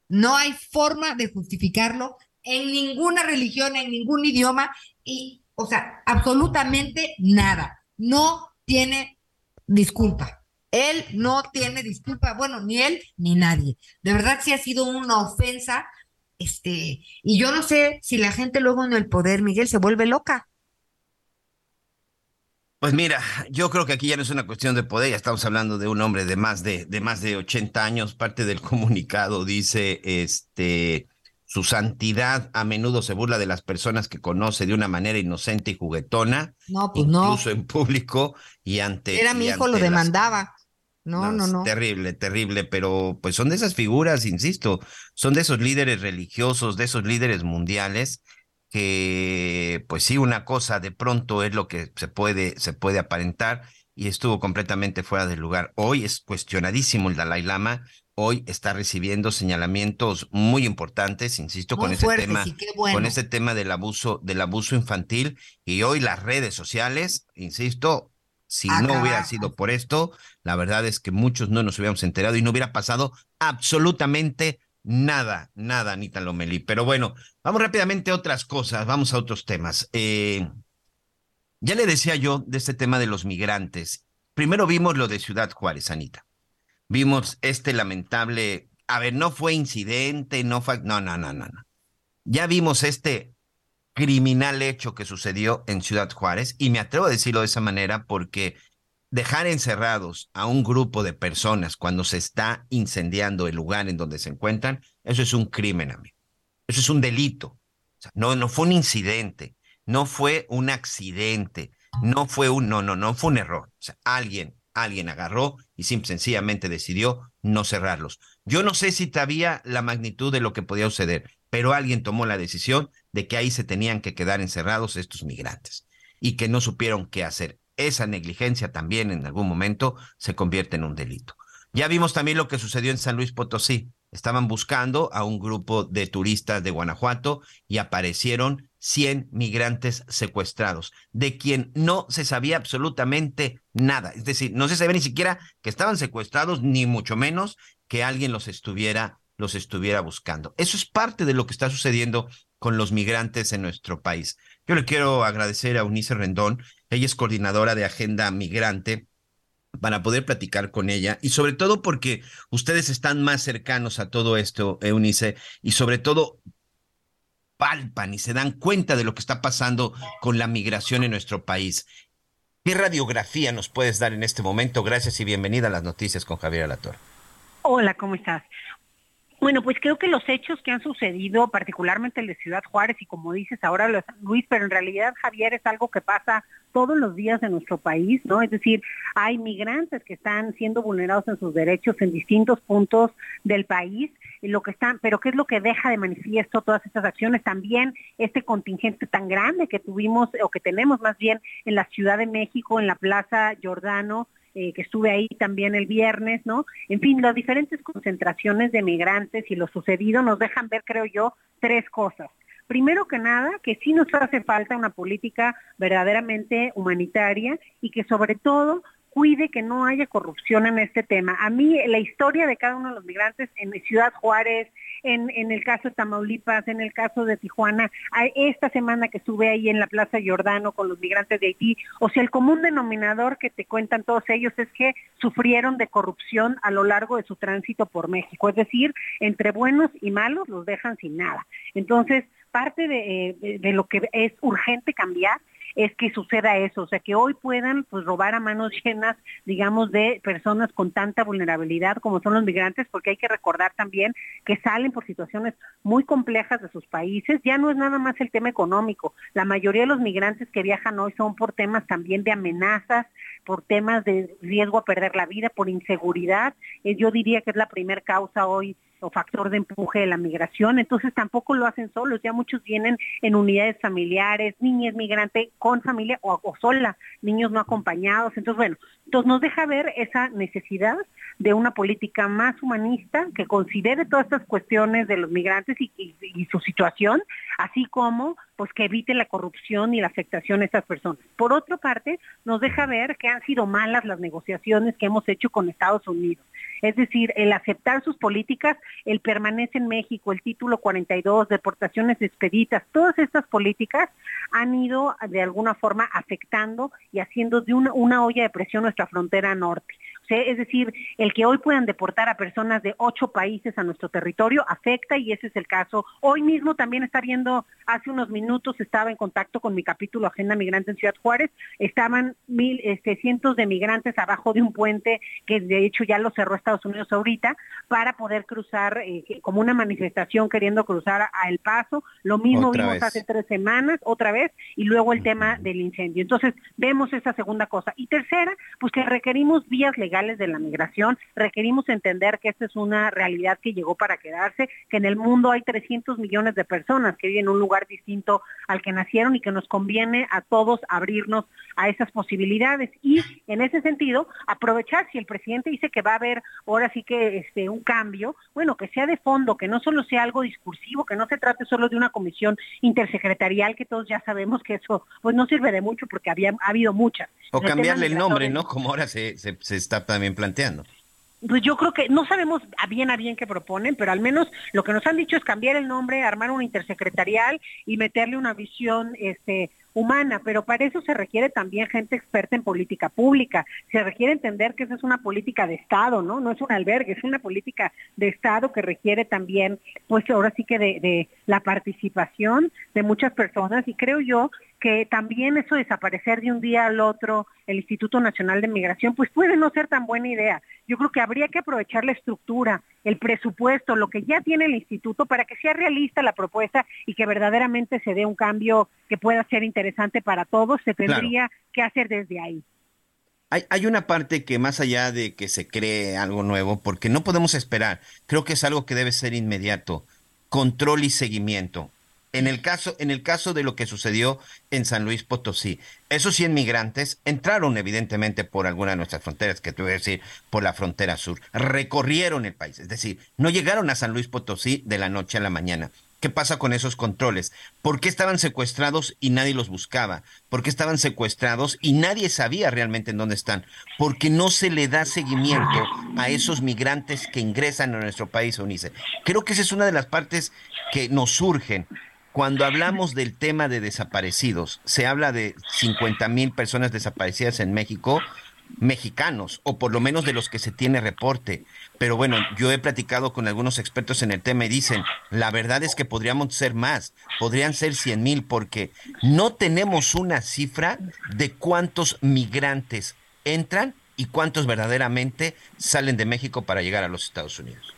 No hay forma de justificarlo en ninguna religión, en ningún idioma, y, o sea, absolutamente nada. No tiene disculpa. Él no tiene disculpa, bueno, ni él ni nadie. De verdad sí ha sido una ofensa, este, y yo no sé si la gente luego en el poder, Miguel, se vuelve loca. Pues mira, yo creo que aquí ya no es una cuestión de poder, ya estamos hablando de un hombre de más de, de más de 80 años. Parte del comunicado dice, este, su santidad a menudo se burla de las personas que conoce de una manera inocente y juguetona, no, pues incluso no. en público y ante. Era mi hijo, lo demandaba. No, no, no. Terrible, terrible, pero pues son de esas figuras, insisto, son de esos líderes religiosos, de esos líderes mundiales que pues sí, una cosa de pronto es lo que se puede, se puede aparentar y estuvo completamente fuera del lugar. Hoy es cuestionadísimo el Dalai Lama, hoy está recibiendo señalamientos muy importantes, insisto, con ese tema, con ese tema del abuso, del abuso infantil, y hoy las redes sociales, insisto, si no hubiera sido por esto, la verdad es que muchos no nos hubiéramos enterado y no hubiera pasado absolutamente nada, nada, Anita Lomelí. Pero bueno, vamos rápidamente a otras cosas, vamos a otros temas. Eh, ya le decía yo de este tema de los migrantes. Primero vimos lo de Ciudad Juárez, Anita. Vimos este lamentable, a ver, no fue incidente, no fue, no, no, no, no, no. Ya vimos este criminal hecho que sucedió en Ciudad Juárez y me atrevo a decirlo de esa manera porque dejar encerrados a un grupo de personas cuando se está incendiando el lugar en donde se encuentran, eso es un crimen, amigo. Eso es un delito. no, no fue un incidente, no fue un accidente, no fue un, no, no, no fue un error. Alguien, alguien agarró y sencillamente decidió no cerrarlos. Yo no sé si sabía la magnitud de lo que podía suceder, pero alguien tomó la decisión de que ahí se tenían que quedar encerrados estos migrantes y que no supieron qué hacer esa negligencia también en algún momento se convierte en un delito. Ya vimos también lo que sucedió en San Luis Potosí. Estaban buscando a un grupo de turistas de Guanajuato y aparecieron 100 migrantes secuestrados, de quien no se sabía absolutamente nada. Es decir, no se sabía ni siquiera que estaban secuestrados, ni mucho menos que alguien los estuviera, los estuviera buscando. Eso es parte de lo que está sucediendo con los migrantes en nuestro país. Yo le quiero agradecer a Unice Rendón ella es coordinadora de Agenda Migrante para poder platicar con ella y sobre todo porque ustedes están más cercanos a todo esto, Eunice, y sobre todo palpan y se dan cuenta de lo que está pasando con la migración en nuestro país. ¿Qué radiografía nos puedes dar en este momento? Gracias y bienvenida a las noticias con Javier Alator. Hola, ¿cómo estás? Bueno, pues creo que los hechos que han sucedido, particularmente el de Ciudad Juárez y como dices ahora Luis, pero en realidad Javier es algo que pasa todos los días en nuestro país, ¿no? Es decir, hay migrantes que están siendo vulnerados en sus derechos en distintos puntos del país, lo que están, pero qué es lo que deja de manifiesto todas estas acciones, también este contingente tan grande que tuvimos o que tenemos más bien en la Ciudad de México, en la Plaza Giordano, eh, que estuve ahí también el viernes, ¿no? En fin, las diferentes concentraciones de migrantes y lo sucedido nos dejan ver, creo yo, tres cosas. Primero que nada, que sí nos hace falta una política verdaderamente humanitaria y que sobre todo cuide que no haya corrupción en este tema. A mí la historia de cada uno de los migrantes en Ciudad Juárez, en, el caso de Tamaulipas, en el caso de Tijuana, esta semana que estuve ahí en la Plaza Giordano con los migrantes de Haití, o sea, el común denominador que te cuentan todos ellos es que sufrieron de corrupción a lo largo de su tránsito por México, es decir, entre buenos y malos los dejan sin nada. Entonces, parte de, eh, de lo que es urgente cambiar es que suceda eso, o sea, que hoy puedan pues robar a manos llenas, digamos, de personas con tanta vulnerabilidad como son los migrantes, porque hay que recordar también que salen por situaciones muy complejas de sus países, ya no es nada más el tema económico, la mayoría de los migrantes que viajan hoy son por temas también de amenazas, por temas de riesgo a perder la vida, por inseguridad, eh, yo diría que es la primera causa hoy o factor de empuje de la migración, entonces tampoco lo hacen solos, ya muchos vienen en unidades familiares, niñas migrante con familia o, o sola, niños no acompañados, entonces bueno, entonces nos deja ver esa necesidad de una política más humanista que considere todas estas cuestiones de los migrantes y, su situación, así como pues que evite la corrupción y la afectación a estas personas. Por otra parte, nos deja ver que han sido malas las negociaciones que hemos hecho con Estados Unidos. Es decir, el aceptar sus políticas, el permanece en México, el título 42, deportaciones expeditas, todas estas políticas han ido de alguna forma afectando y haciendo de una, una olla de presión nuestra frontera norte. Es decir, el que hoy puedan deportar a personas de ocho países a nuestro territorio afecta y ese es el caso. Hoy mismo también está viendo, hace unos minutos estaba en contacto con mi capítulo Agenda Migrante en Ciudad Juárez, estaban mil, este, cientos de migrantes abajo de un puente que de hecho ya lo cerró Estados Unidos ahorita para poder cruzar eh, como una manifestación queriendo cruzar a El Paso. Lo mismo vimos hace tres semanas, otra vez, y luego el tema del incendio. Entonces vemos esa segunda cosa. Y tercera, pues que requerimos vías legales de la migración, requerimos entender que esta es una realidad que llegó para quedarse, que en el mundo hay 300 millones de personas que viven en un lugar distinto al que nacieron y que nos conviene a todos abrirnos a esas posibilidades. Y en ese sentido, aprovechar si el presidente dice que va a haber ahora sí que este un cambio, bueno, que sea de fondo, que no solo sea algo discursivo, que no se trate solo de una comisión intersecretarial, que todos ya sabemos que eso pues no sirve de mucho porque había ha habido muchas. O cambiarle el nombre, ¿no? Como ahora se, se, se está también planteando. pues yo creo que no sabemos a bien a bien qué proponen, pero al menos lo que nos han dicho es cambiar el nombre, armar un intersecretarial y meterle una visión este humana, pero para eso se requiere también gente experta en política pública. Se requiere entender que esa es una política de Estado, ¿no? No es un albergue, es una política de Estado que requiere también, pues ahora sí que de, la participación de muchas personas y creo yo que también eso desaparecer de un día al otro el Instituto Nacional de Migración, pues puede no ser tan buena idea. Yo creo que habría que aprovechar la estructura, el presupuesto, lo que ya tiene el instituto para que sea realista la propuesta y que verdaderamente se dé un cambio que pueda ser interesante para todos, se tendría que hacer desde ahí. Hay, hay, una parte que más allá de que se cree algo nuevo, porque no podemos esperar, creo que es algo que debe ser inmediato, control y seguimiento. En el caso, en el caso de lo que sucedió en San Luis Potosí, esos 100 migrantes entraron evidentemente por alguna de nuestras fronteras, que voy a decir, por la frontera sur, recorrieron el país, es decir, no llegaron a San Luis Potosí de la noche a la mañana. ¿Qué pasa con esos controles? ¿Por qué estaban secuestrados y nadie los buscaba? ¿Por qué estaban secuestrados y nadie sabía realmente en dónde están? Porque no se le da seguimiento a esos migrantes que ingresan a nuestro país, Unice. Creo que esa es una de las partes que nos surgen cuando hablamos del tema de desaparecidos, se habla de 50 mil personas desaparecidas en México, mexicanos, o por lo menos de los que se tiene reporte. Pero bueno, yo he platicado con algunos expertos en el tema y dicen, la verdad es que podríamos ser más, podrían ser 100 mil, porque no tenemos una cifra de cuántos migrantes entran y cuántos verdaderamente salen de México para llegar a los Estados Unidos.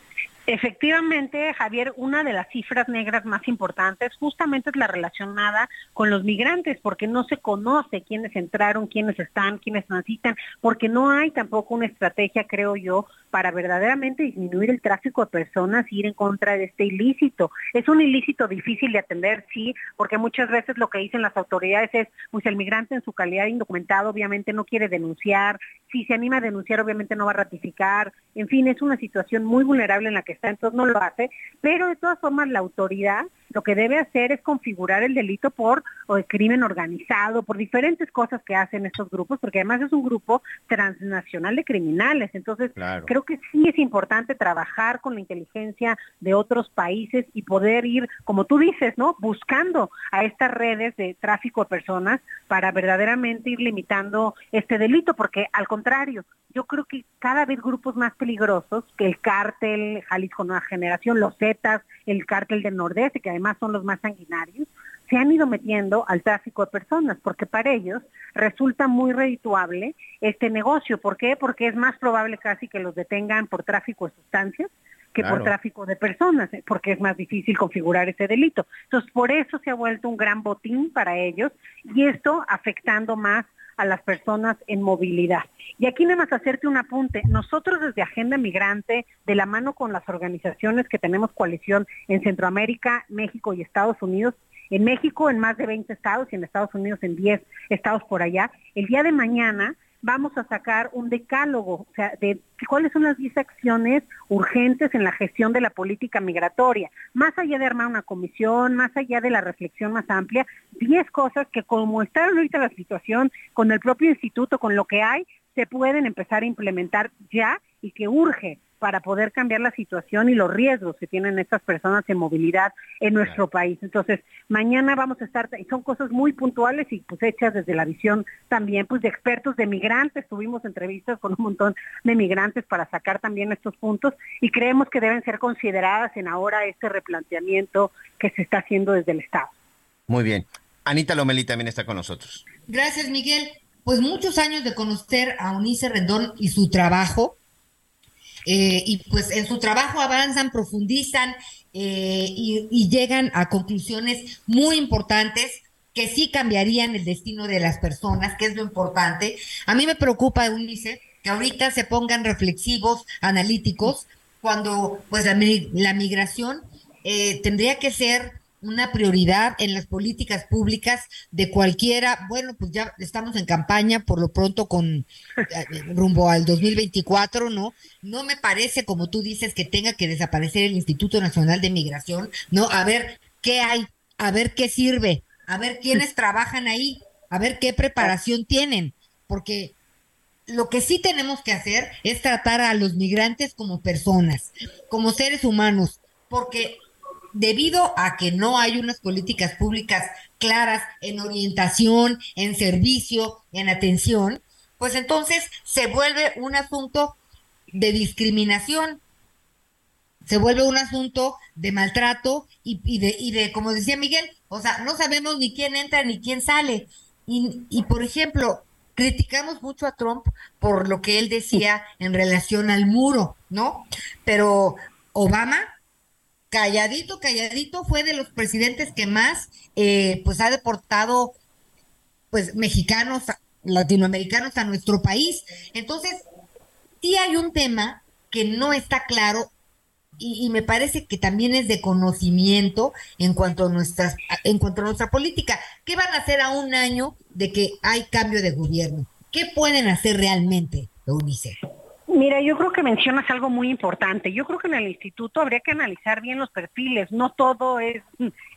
Efectivamente, Javier, una de las cifras negras más importantes justamente es la relacionada con los migrantes, porque no se conoce quiénes entraron, quiénes están, quiénes transitan, porque no hay tampoco una estrategia, creo yo, para verdaderamente disminuir el tráfico de personas y ir en contra de este ilícito. Es un ilícito difícil de atender, sí, porque muchas veces lo que dicen las autoridades es, pues el migrante en su calidad de indocumentado obviamente no quiere denunciar, si se anima a denunciar obviamente no va a ratificar, en fin, es una situación muy vulnerable en la que entonces no lo hace, pero de todas formas la autoridad lo que debe hacer es configurar el delito por o el crimen organizado, por diferentes cosas que hacen estos grupos, porque además es un grupo transnacional de criminales. Entonces, creo que sí es importante trabajar con la inteligencia de otros países y poder ir, como tú dices, ¿no? Buscando a estas redes de tráfico de personas para verdaderamente ir limitando este delito, porque al contrario, yo creo que cada vez grupos más peligrosos, que el cártel Jalisco Nueva Generación, los Zetas, el cártel del Nordeste, que además son los más sanguinarios, se han ido metiendo al tráfico de personas, porque para ellos resulta muy redituable este negocio. ¿Por qué? Porque es más probable casi que los detengan por tráfico de sustancias que por tráfico de personas, ¿eh? porque es más difícil configurar ese delito. Entonces, por eso se ha vuelto un gran botín para ellos y esto afectando más a las personas en movilidad. Y aquí nada más hacerte un apunte. Nosotros desde Agenda Migrante, de la mano con las organizaciones que tenemos coalición en Centroamérica, México y Estados Unidos, en México en más de 20 estados y en Estados Unidos en 10 estados por allá, el día de mañana vamos a sacar un decálogo, o sea, de cuáles son las 10 acciones urgentes en la gestión de la política migratoria, más allá de armar una comisión, más allá de la reflexión más amplia, 10 cosas que como está ahorita la situación, con el propio instituto, con lo que hay, se pueden empezar a implementar ya y que urge para poder cambiar la situación y los riesgos que tienen estas personas en movilidad en nuestro país. Entonces, mañana vamos a estar, y son cosas muy puntuales y pues hechas desde la visión también pues de expertos de migrantes, tuvimos entrevistas con un montón de migrantes para sacar también estos puntos y creemos que deben ser consideradas en ahora este replanteamiento que se está haciendo desde el Estado. Muy bien. Anita Lomelí también está con nosotros. Gracias, Miguel. Pues muchos años de conocer a Unice Rendón y su trabajo eh, y pues en su trabajo avanzan, profundizan eh, y, llegan a conclusiones muy importantes que sí cambiarían el destino de las personas, que es lo importante. A mí me preocupa, Ulises, que ahorita se pongan reflexivos, analíticos, cuando pues la, migración eh, tendría que ser una prioridad en las políticas públicas de cualquiera. Bueno, pues ya estamos en campaña por lo pronto con eh, rumbo al 2024, ¿no? No me parece, como tú dices, que tenga que desaparecer el Instituto Nacional de Migración, ¿no? A ver qué hay, a ver qué sirve, a ver quiénes trabajan ahí, a ver qué preparación tienen, porque lo que sí tenemos que hacer es tratar a los migrantes como personas, como seres humanos, porque debido a que no hay unas políticas públicas claras en orientación, en servicio, en atención, pues entonces se vuelve un asunto de discriminación, se vuelve un asunto de maltrato y, de, y de, como decía Miguel, o sea, no sabemos ni quién entra ni quién sale. Y, y por ejemplo, criticamos mucho a Trump por lo que él decía en relación al muro, ¿no? Pero Obama calladito, calladito, fue de los presidentes que más, eh, pues, ha deportado, pues, mexicanos, latinoamericanos a nuestro país. Entonces, sí hay un tema que no está claro y, me parece que también es de conocimiento en cuanto a nuestras, en cuanto a nuestra política. ¿Qué van a hacer a un año de que hay cambio de gobierno? ¿Qué pueden hacer realmente, Eunice? Mira, yo creo que mencionas algo muy importante. Yo creo que en el instituto habría que analizar bien los perfiles. No todo es,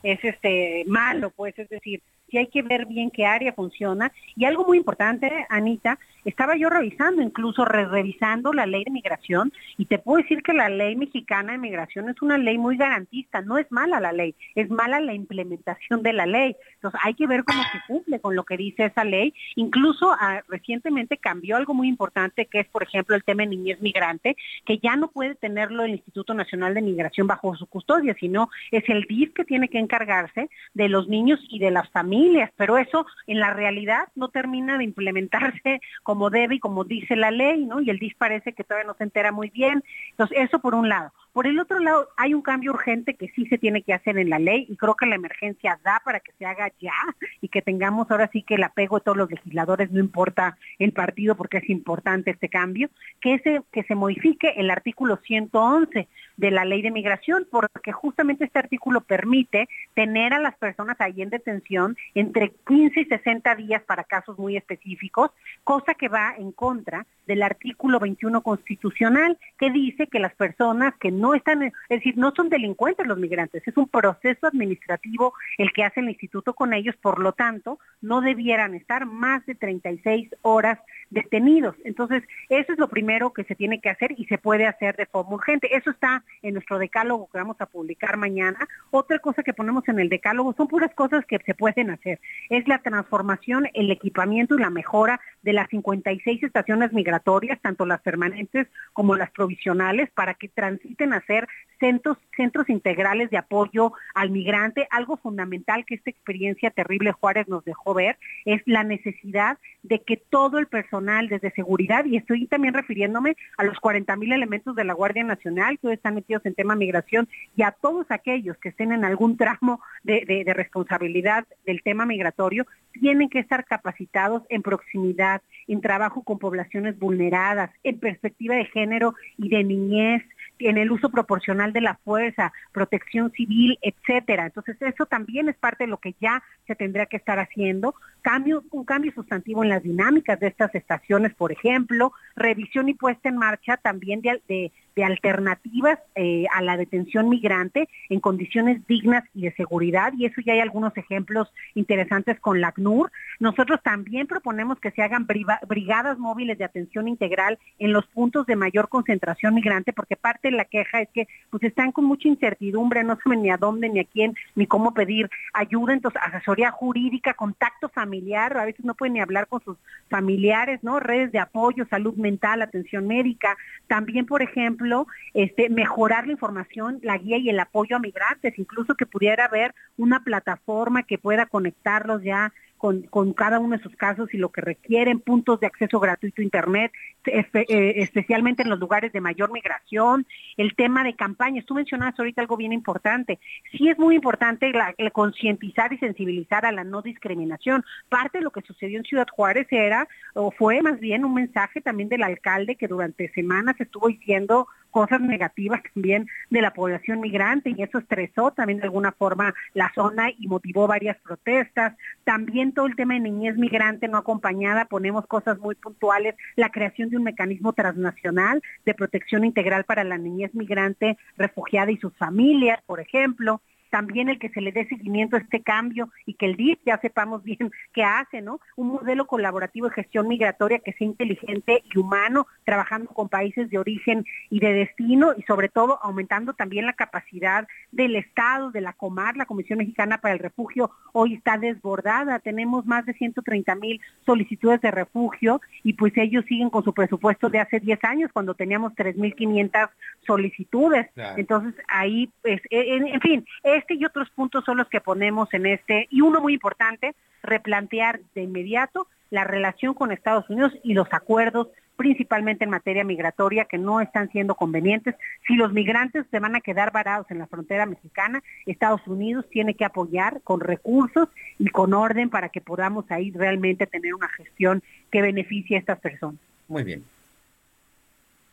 es este malo, pues, es decir, sí hay que ver bien qué área funciona. Y algo muy importante, Anita, estaba yo revisando, incluso revisando la ley de migración, y te puedo decir que la ley mexicana de migración es una ley muy garantista, no es mala la ley, es mala la implementación de la ley. Entonces hay que ver cómo se cumple con lo que dice esa ley. Incluso ah, recientemente cambió algo muy importante, que es, por ejemplo, el tema de niñez migrante, que ya no puede tenerlo el Instituto Nacional de Migración bajo su custodia, sino es el DIF que tiene que encargarse de los niños y de las familias, pero eso en la realidad no termina de implementarse como debe y como dice la ley, ¿no? Y el DIF parece que todavía no se entera muy bien. Entonces, eso por un lado. Por el otro lado, hay un cambio urgente que sí se tiene que hacer en la ley y creo que la emergencia da para que se haga ya y que tengamos ahora sí que el apego de todos los legisladores, no importa el partido porque es importante este cambio, que, ese, que se modifique el artículo 111 de la ley de migración, porque justamente este artículo permite tener a las personas ahí en detención entre 15 y 60 días para casos muy específicos, cosa que va en contra del artículo 21 constitucional que dice que las personas que están, es decir, no son delincuentes los migrantes, es un proceso administrativo el que hace el instituto con ellos, por lo tanto, no debieran estar más de 36 horas detenidos. Entonces, eso es lo primero que se tiene que hacer y se puede hacer de forma urgente. Eso está en nuestro decálogo que vamos a publicar mañana. Otra cosa que ponemos en el decálogo son puras cosas que se pueden hacer. Es la transformación, el equipamiento y la mejora de las 56 estaciones migratorias, tanto las permanentes como las provisionales, para que transiten a ser centros, centros integrales de apoyo al migrante. Algo fundamental que esta experiencia terrible Juárez nos dejó ver es la necesidad de que todo el personal desde seguridad, y estoy también refiriéndome a los 40 mil elementos de la Guardia Nacional que hoy están metidos en tema migración y a todos aquellos que estén en algún tramo de responsabilidad del tema migratorio, tienen que estar capacitados en proximidad, en trabajo con poblaciones vulneradas, en perspectiva de género y de niñez, en el uso proporcional de la fuerza, protección civil, etcétera. Entonces eso también es parte de lo que ya se tendría que estar haciendo. Cambio, un cambio sustantivo en las dinámicas de estas estaciones, por ejemplo, revisión y puesta en marcha también de, alternativas eh, a la detención migrante en condiciones dignas y de seguridad, y eso ya hay algunos ejemplos interesantes con la ACNUR. Nosotros también proponemos que se hagan brigadas móviles de atención integral en los puntos de mayor concentración migrante, porque parte la queja es que pues están con mucha incertidumbre, no saben ni a dónde, ni a quién, ni cómo pedir ayuda, entonces asesoría jurídica, contacto familiar, a veces no pueden ni hablar con sus familiares, ¿no? Redes de apoyo, salud mental, atención médica, también, por ejemplo, este, mejorar la información, la guía y el apoyo a migrantes, incluso que pudiera haber una plataforma que pueda conectarlos ya con, con, cada uno de sus casos y lo que requieren, puntos de acceso gratuito a Internet, eh, especialmente en los lugares de mayor migración, el tema de campañas. Tú mencionabas ahorita algo bien importante. Sí es muy importante el concientizar y sensibilizar a la no discriminación. Parte de lo que sucedió en Ciudad Juárez era, o fue más bien un mensaje también del alcalde que durante semanas estuvo diciendo cosas negativas también de la población migrante y eso estresó también de alguna forma la zona y motivó varias protestas. También todo el tema de niñez migrante no acompañada, ponemos cosas muy puntuales, la creación de un mecanismo transnacional de protección integral para la niñez migrante refugiada y sus familias, por ejemplo también el que se le dé seguimiento a este cambio y que el DIF ya sepamos bien qué hace, ¿no? Un modelo colaborativo de gestión migratoria que sea inteligente y humano, trabajando con países de origen y de destino y sobre todo aumentando también la capacidad del Estado, de la Comar, la Comisión Mexicana para el Refugio, hoy está desbordada, tenemos más de 130 mil solicitudes de refugio y pues ellos siguen con su presupuesto de hace 10 años cuando teníamos 3.500 solicitudes. Entonces ahí, pues, e, en, en fin, este y otros puntos son los que ponemos en este, y uno muy importante, replantear de inmediato la relación con Estados Unidos y los acuerdos principalmente en materia migratoria, que no están siendo convenientes. Si los migrantes se van a quedar varados en la frontera mexicana, Estados Unidos tiene que apoyar con recursos y con orden para que podamos ahí realmente tener una gestión que beneficie a estas personas. Muy bien.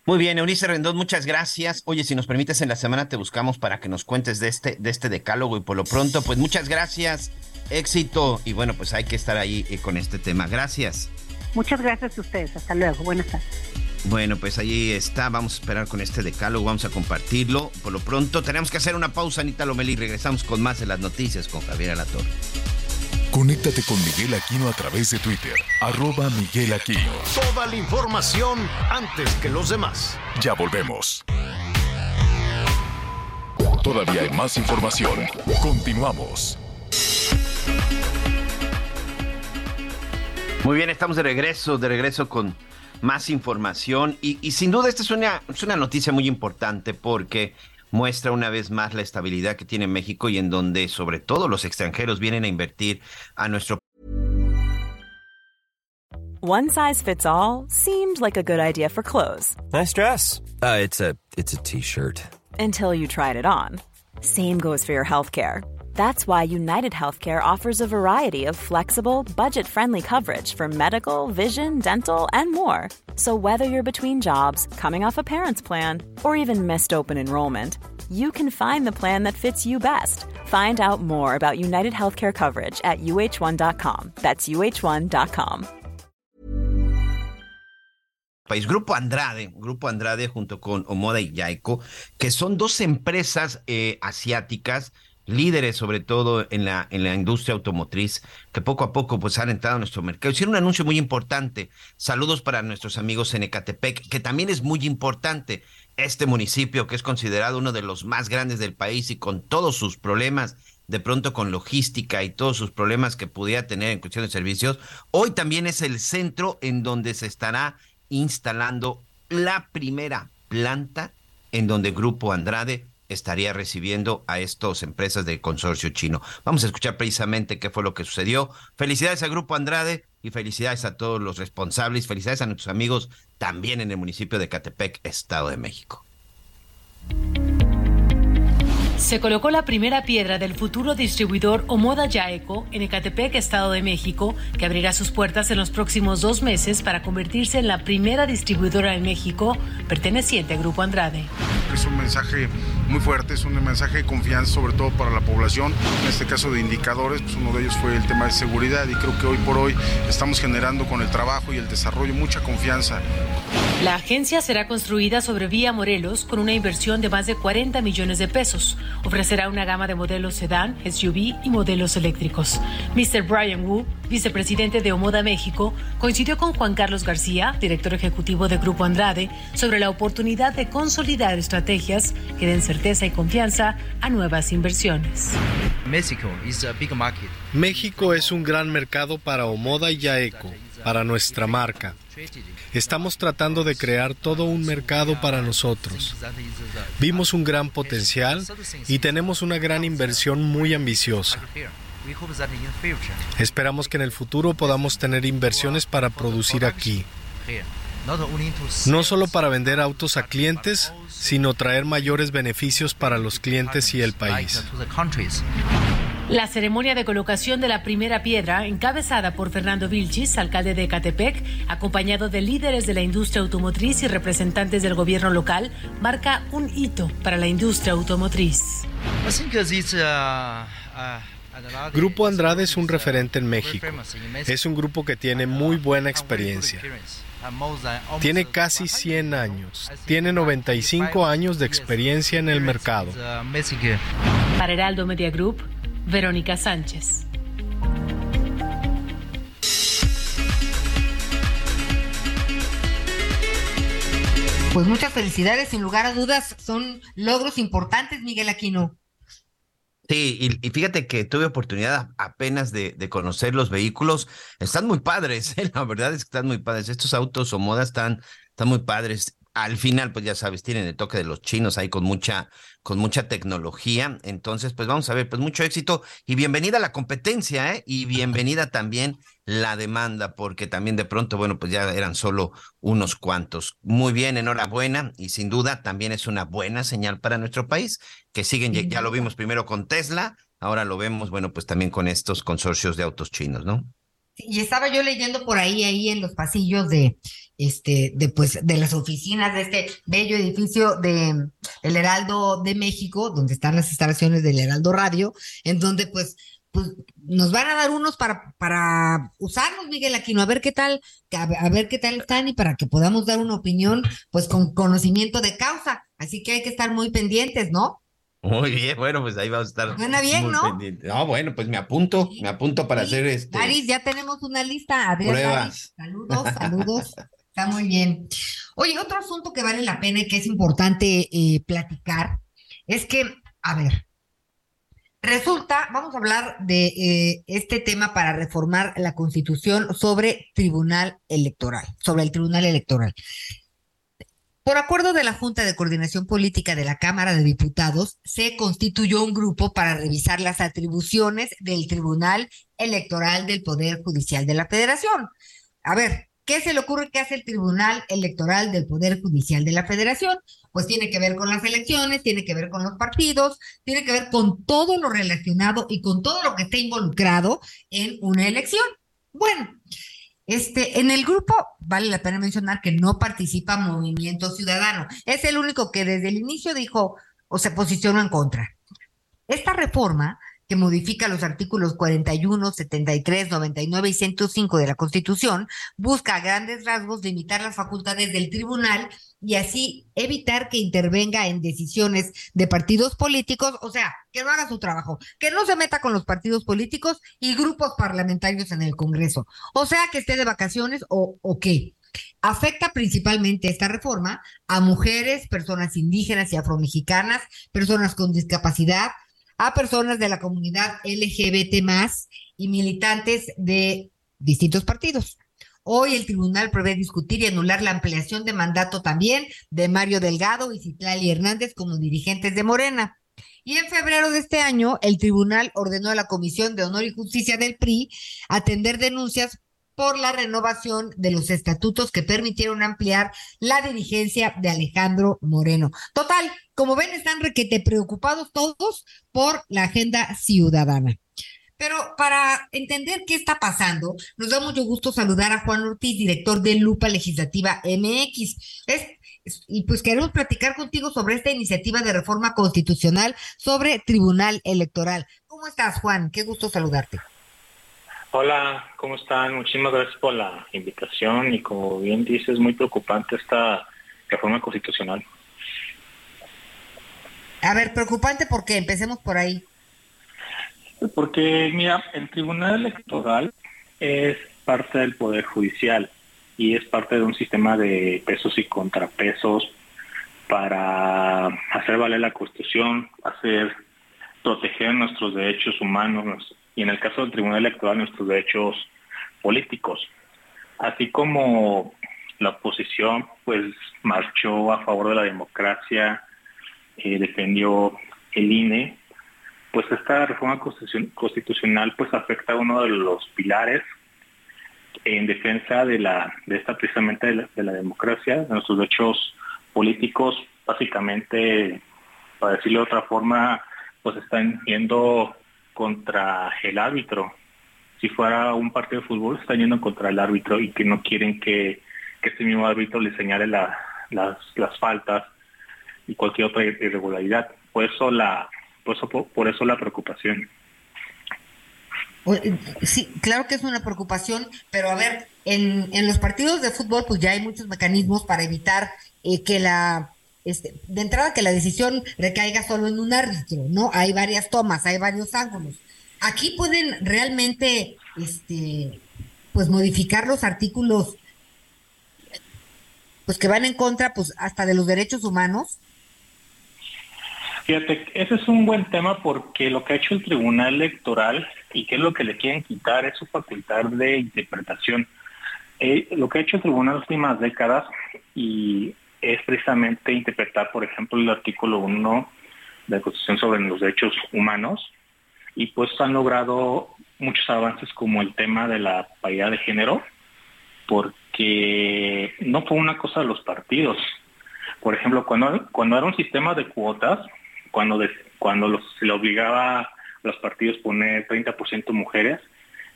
Muy bien, Eunice Rendón, muchas gracias. Oye, si nos permites, en la semana te buscamos para que nos cuentes de este, de este decálogo y por lo pronto, pues muchas gracias, éxito y bueno, pues hay que estar ahí eh, con este tema. Gracias. Muchas gracias a ustedes. Hasta luego. Buenas tardes. Bueno, pues ahí está. Vamos a esperar con este decálogo. Vamos a compartirlo. Por lo pronto, tenemos que hacer una pausa, Anita Lomeli. Regresamos con más de las noticias con Javier Alatorre. Conéctate con Miguel Aquino a través de Twitter. Arroba Miguel Aquino. Toda la información antes que los demás. Ya volvemos. Todavía hay más información. Continuamos. Muy bien, estamos de regreso, de regreso con más información y, y sin duda esta es una, es una noticia muy importante porque muestra una vez más la estabilidad que tiene México y en donde sobre todo los extranjeros vienen a invertir a nuestro One size fits all seemed like a good idea for clothes. Nice dress. Uh, it's a it's a t-shirt. Until you tried it on. Same goes for your healthcare. That's why United Healthcare offers a variety of flexible, budget friendly coverage for medical, vision, dental, and more. So, whether you're between jobs, coming off a parent's plan, or even missed open enrollment, you can find the plan that fits you best. Find out more about United Healthcare coverage at uh1.com. That's uh1.com. país. Grupo Andrade, Grupo Andrade junto con Omoda y Yaiko, que son dos empresas eh, asiáticas líderes sobre todo en la, en la industria automotriz, que poco a poco pues han entrado a nuestro mercado. Hicieron un anuncio muy importante. Saludos para nuestros amigos en Ecatepec, que también es muy importante. Este municipio que es considerado uno de los más grandes del país y con todos sus problemas, de pronto con logística y todos sus problemas que pudiera tener en cuestión de servicios, hoy también es el centro en donde se estará instalando la primera planta en donde Grupo Andrade estaría recibiendo a estas empresas del consorcio chino. Vamos a escuchar precisamente qué fue lo que sucedió. Felicidades al Grupo Andrade y felicidades a todos los responsables. Felicidades a nuestros amigos también en el municipio de Catepec, Estado de México. Se colocó la primera piedra del futuro distribuidor Omoda Yaeco en Ecatepec, Estado de México, que abrirá sus puertas en los próximos dos meses para convertirse en la primera distribuidora en México perteneciente al Grupo Andrade. Es un mensaje muy fuerte, es un mensaje de confianza sobre todo para la población. En este caso de indicadores, pues uno de ellos fue el tema de seguridad y creo que hoy por hoy estamos generando con el trabajo y el desarrollo mucha confianza. La agencia será construida sobre Vía Morelos con una inversión de más de 40 millones de pesos. Ofrecerá una gama de modelos sedán, SUV y modelos eléctricos. Mr. Brian Wu, vicepresidente de Omoda México, coincidió con Juan Carlos García, director ejecutivo de Grupo Andrade, sobre la oportunidad de consolidar estrategias que den certeza y confianza a nuevas inversiones. México es un gran mercado para Omoda y Yaeco, para nuestra marca. Estamos tratando de crear todo un mercado para nosotros. Vimos un gran potencial y tenemos una gran inversión muy ambiciosa. Esperamos que en el futuro podamos tener inversiones para producir aquí. No solo para vender autos a clientes, sino traer mayores beneficios para los clientes y el país. La ceremonia de colocación de la primera piedra, encabezada por Fernando Vilchis, alcalde de Catepec, acompañado de líderes de la industria automotriz y representantes del gobierno local, marca un hito para la industria automotriz. Grupo Andrade es un referente en México. Es un grupo que tiene muy buena experiencia. Tiene casi 100 años. Tiene 95 años de experiencia en el mercado. Para Heraldo Media Group, Verónica Sánchez. Pues muchas felicidades, sin lugar a dudas, son logros importantes, Miguel Aquino. Sí, y, fíjate que tuve oportunidad apenas de, conocer los vehículos. Están muy padres, ¿eh? la verdad es que están muy padres. Estos autos o modas están, están muy padres al final, pues ya sabes, tienen el toque de los chinos ahí con mucha, con mucha tecnología. Entonces, pues vamos a ver, pues mucho éxito y bienvenida la competencia, ¿eh? Y bienvenida también la demanda, porque también de pronto, bueno, pues ya eran solo unos cuantos. Muy bien, enhorabuena y sin duda también es una buena señal para nuestro país, que siguen, ya lo vimos primero con Tesla, ahora lo vemos, bueno, pues también con estos consorcios de autos chinos, ¿no? Y estaba yo leyendo por ahí, ahí en los pasillos de, este, de, pues, de las oficinas de este bello edificio de el Heraldo de México, donde están las instalaciones del Heraldo Radio, en donde pues, pues nos van a dar unos para, para usarlos, Miguel Aquino, a ver qué tal, a, ver qué tal están y para que podamos dar una opinión, pues con conocimiento de causa. Así que hay que estar muy pendientes, ¿no? Muy bien, bueno, pues ahí vamos a estar. Suena bien, ¿no? No, bueno, pues me apunto, me apunto para hacer este. Daris, ya tenemos una lista. Pruebas. saludos, saludos. Está muy bien. Oye, otro asunto que vale la pena y que es importante eh, platicar es que, a ver, resulta, vamos a hablar de eh, este tema para reformar la constitución sobre tribunal electoral, sobre el tribunal electoral. Por acuerdo de la Junta de Coordinación Política de la Cámara de Diputados, se constituyó un grupo para revisar las atribuciones del Tribunal Electoral del Poder Judicial de la Federación. A ver, ¿qué se le ocurre que hace el Tribunal Electoral del Poder Judicial de la Federación? Pues tiene que ver con las elecciones, tiene que ver con los partidos, tiene que ver con todo lo relacionado y con todo lo que esté involucrado en una elección. Bueno, este, en el grupo vale la pena mencionar que no participa Movimiento Ciudadano. Es el único que desde el inicio dijo o se posicionó en contra. Esta reforma que modifica los artículos 41, 73, 99 y 105 de la Constitución, busca a grandes rasgos limitar las facultades del tribunal y así evitar que intervenga en decisiones de partidos políticos, o sea, que no haga su trabajo, que no se meta con los partidos políticos y grupos parlamentarios en el Congreso, o sea, que esté de vacaciones o, qué. Afecta principalmente esta reforma a mujeres, personas indígenas y afromexicanas, personas con discapacidad, a personas de la comunidad LGBT más y militantes de distintos partidos. Hoy el tribunal prevé discutir y anular la ampliación de mandato también de Mario Delgado y Citlali Hernández como dirigentes de Morena. Y en febrero de este año, el tribunal ordenó a la Comisión de Honor y Justicia del PRI atender denuncias por la renovación de los estatutos que permitieron ampliar la dirigencia de Alejandro Moreno. Total, como ven, están requete preocupados todos por la agenda ciudadana. Pero para entender qué está pasando, nos da mucho gusto saludar a Juan Ortiz, director de Lupa Legislativa MX. y pues queremos platicar contigo sobre esta iniciativa de reforma constitucional sobre Tribunal Electoral. ¿Cómo estás, Juan? Qué gusto saludarte. Hola, ¿cómo están? Muchísimas gracias por la invitación y como bien dices, muy preocupante esta reforma constitucional. A ver, preocupante porque empecemos por ahí. Porque, mira, el Tribunal Electoral es parte del Poder Judicial y es parte de un sistema de pesos y contrapesos para hacer valer la Constitución, hacer proteger nuestros derechos humanos, y en el caso del Tribunal Electoral nuestros derechos políticos. Así como la oposición pues marchó a favor de la democracia, eh, defendió el INE, pues esta reforma constitucional pues afecta a uno de los pilares en defensa de la de esta precisamente de la, de la democracia, de nuestros derechos políticos, básicamente, para decirlo de otra forma, pues están yendo contra el árbitro. Si fuera un partido de fútbol, están yendo contra el árbitro y que no quieren que, que este mismo árbitro le señale las, faltas y cualquier otra irregularidad. Por eso la, por eso, por eso la preocupación. Sí, claro que es una preocupación, pero a ver, en, en los partidos de fútbol pues ya hay muchos mecanismos para evitar eh, que la este, de entrada que la decisión recaiga solo en un árbitro, ¿no? Hay varias tomas, hay varios ángulos. Aquí pueden realmente, este, pues modificar los artículos, pues que van en contra, pues hasta de los derechos humanos. Fíjate, ese es un buen tema porque lo que ha hecho el Tribunal Electoral y qué es lo que le quieren quitar es su facultad de interpretación. Eh, lo que ha hecho el Tribunal en las últimas décadas y es precisamente interpretar, por ejemplo, el artículo 1 de la Constitución sobre los derechos humanos y pues han logrado muchos avances como el tema de la paridad de género porque no fue una cosa de los partidos. Por ejemplo, cuando, cuando era un sistema de cuotas, cuando, cuando los, se le obligaba a los partidos poner 30% mujeres,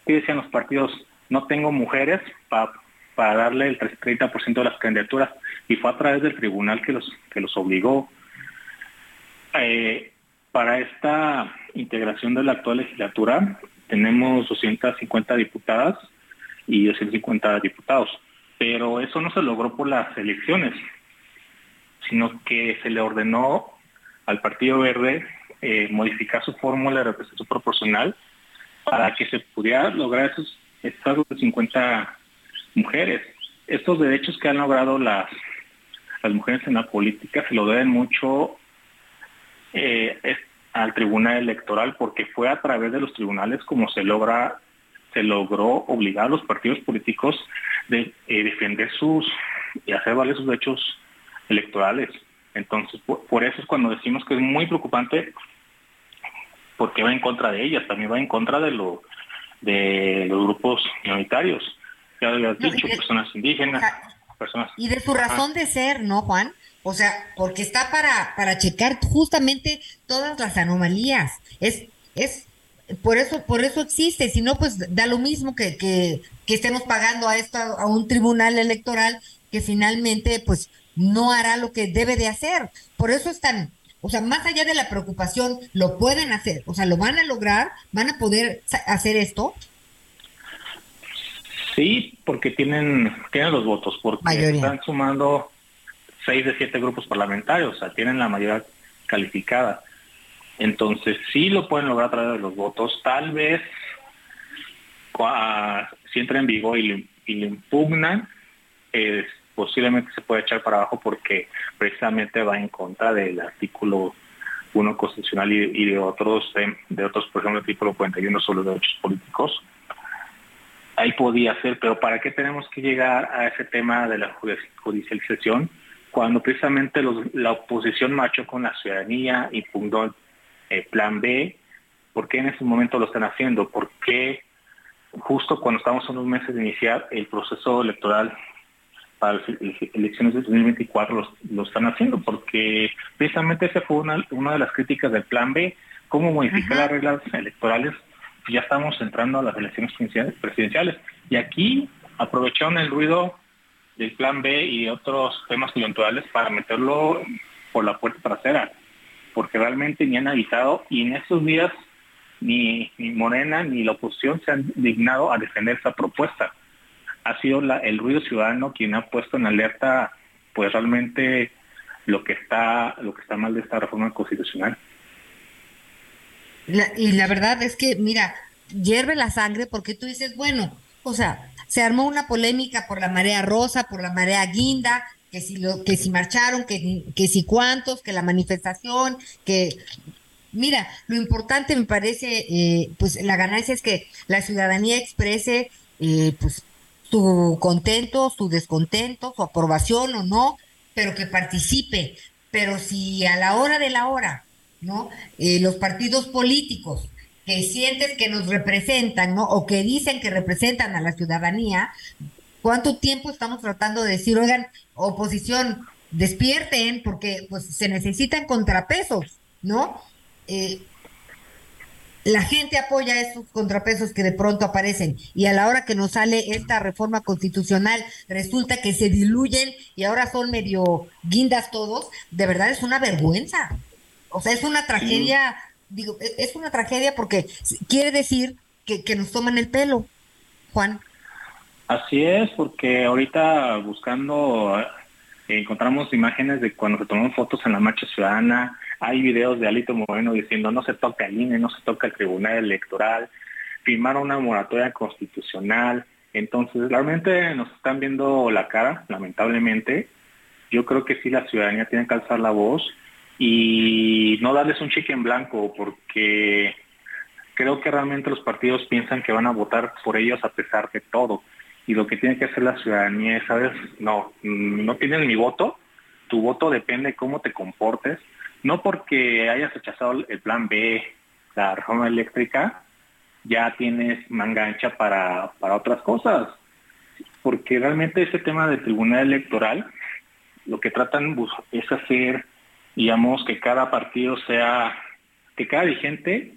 ¿qué decían los partidos? No tengo mujeres para para darle el 30% de las candidaturas y fue a través del tribunal que los, que los obligó. Eh, para esta integración de la actual legislatura tenemos 250 diputadas y 250 diputados, pero eso no se logró por las elecciones, sino que se le ordenó al Partido Verde eh, modificar su fórmula de representación proporcional para que se pudiera lograr esos estados de 50 mujeres. Estos derechos que han logrado las, las mujeres en la política se lo deben mucho eh, al Tribunal Electoral porque fue a través de los tribunales como se logra se logró obligar a los partidos políticos de eh, defender sus y hacer valer sus derechos electorales. Entonces, por, eso es cuando decimos que es muy preocupante porque va en contra de ellas, también va en contra de lo de los grupos minoritarios dicho, personas indígenas, personas... Y de su razón de ser, ¿no, Juan? O sea, porque está para, para checar justamente todas las anomalías. Es, es, por eso, por eso existe, si no, pues da lo mismo que, que, que estemos pagando a esto, a un tribunal electoral que finalmente, pues, no hará lo que debe de hacer. Por eso están, o sea, más allá de la preocupación, lo pueden hacer, o sea, lo van a lograr, van a poder hacer esto, Sí, porque tienen, tienen los votos, porque están sumando seis de siete grupos parlamentarios, o sea, tienen la mayoría calificada. Entonces, sí lo pueden lograr a través de los votos. Tal vez si entra en vigor y lo, impugnan, posiblemente se puede echar para abajo porque precisamente va en contra del artículo 1 constitucional y, de otros, de otros, por ejemplo, el artículo 41 sobre los derechos políticos ahí podía ser, pero ¿para qué tenemos que llegar a ese tema de la judicialización cuando precisamente la oposición marchó con la ciudadanía y fundó el eh, plan B? ¿Por qué en ese momento lo están haciendo? ¿Por qué justo cuando estamos a unos meses de iniciar el proceso electoral para las elecciones de 2024 lo, están haciendo? Porque precisamente esa fue una, de las críticas del plan B, cómo modificar las reglas electorales ya estamos entrando a las elecciones presidenciales. Y aquí aprovecharon el ruido del plan B y otros temas coyunturales para meterlo por la puerta trasera, porque realmente ni han habitado y en estos días ni, Morena ni la oposición se han dignado a defender esa propuesta. Ha sido el ruido ciudadano quien ha puesto en alerta pues realmente lo que está mal de esta reforma constitucional y la verdad es que, mira, hierve la sangre porque tú dices, bueno, o sea, se armó una polémica por la marea rosa, por la marea guinda, que si lo, que si marcharon, que, que si cuántos, que la manifestación, que mira, lo importante me parece, eh, pues la ganancia es que la ciudadanía exprese, eh, pues su contento, su descontento, su aprobación o no, pero que participe. Pero si a la hora de la hora ¿no? Eh, los partidos políticos que sientes que nos representan, ¿no? O que dicen que representan a la ciudadanía, ¿cuánto tiempo estamos tratando de decir, oigan, oposición, despierten, porque pues se necesitan contrapesos, ¿no? Eh, la gente apoya esos contrapesos que de pronto aparecen y a la hora que nos sale esta reforma constitucional resulta que se diluyen y ahora son medio guindas todos, de verdad es una vergüenza. O sea, es una tragedia, digo, e, es una tragedia porque quiere decir que, nos toman el pelo, Juan. Así es, porque ahorita buscando encontramos imágenes de cuando se tomaron fotos en la marcha ciudadana, hay videos de Alito Moreno diciendo no se toca el INE, no se toca el Tribunal Electoral, firmaron una moratoria constitucional, entonces realmente nos están viendo la cara, lamentablemente. Yo creo que sí la ciudadanía tiene que alzar la voz y no darles un cheque en blanco, porque creo que realmente los partidos piensan que van a votar por ellos a pesar de todo. Y lo que tiene que hacer la ciudadanía es, ¿sabes? No, no tienes mi voto, tu voto depende de cómo te comportes, no porque hayas rechazado el plan B, la reforma eléctrica, ya tienes manga ancha para, para otras cosas. Porque realmente ese tema del tribunal electoral, lo que tratan es hacer, digamos, que cada partido sea, que cada vigente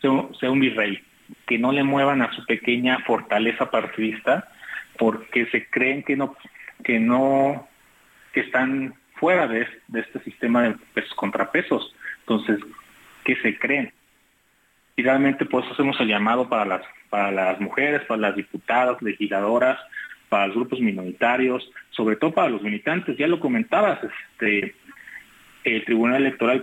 sea, un virrey, que no le muevan a su pequeña fortaleza partidista, porque se creen que no, que no, que están fuera de, este sistema de pesos contrapesos. Entonces, ¿qué se creen? Y realmente por eso hacemos el llamado para las, para las mujeres, para las diputadas, legisladoras, para los grupos minoritarios, sobre todo para los militantes. Ya lo comentabas, este, el Tribunal Electoral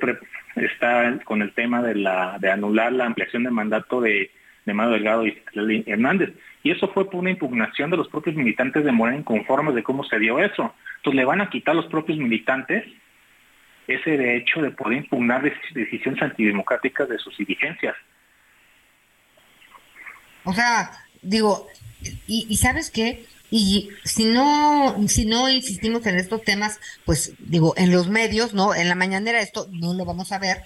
está con el tema de, la, de anular la ampliación de mandato de, de Mario Delgado y Hernández. Y eso fue por una impugnación de los propios militantes de Morena inconformes de cómo se dio eso. Entonces le van a quitar a los propios militantes ese derecho de poder impugnar decisiones antidemocráticas de sus dirigencias. O sea, digo, y sabes qué, y si no, si no insistimos en estos temas, pues digo, en los medios, ¿no? En la mañanera esto no lo vamos a ver.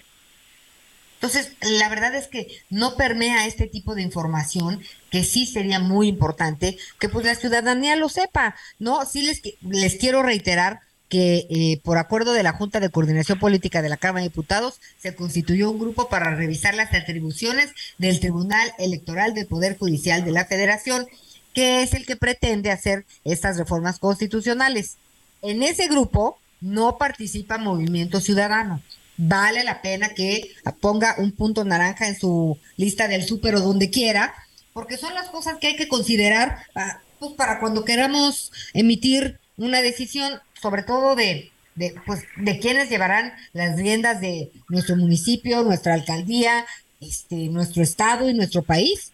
Entonces, la verdad es que no permea este tipo de información, que sí sería muy importante que pues la ciudadanía lo sepa, ¿no? Sí les, les quiero reiterar que eh, por acuerdo de la Junta de Coordinación Política de la Cámara de Diputados se constituyó un grupo para revisar las atribuciones del Tribunal Electoral del Poder Judicial de la Federación que es el que pretende hacer estas reformas constitucionales. En ese grupo no participa Movimiento Ciudadano. Vale la pena que ponga un punto naranja en su lista del súper o donde quiera, porque son las cosas que hay que considerar ah, pues, para cuando queramos emitir una decisión, sobre todo de, de, pues, de quienes llevarán las riendas de nuestro municipio, nuestra alcaldía, este, nuestro estado y nuestro país.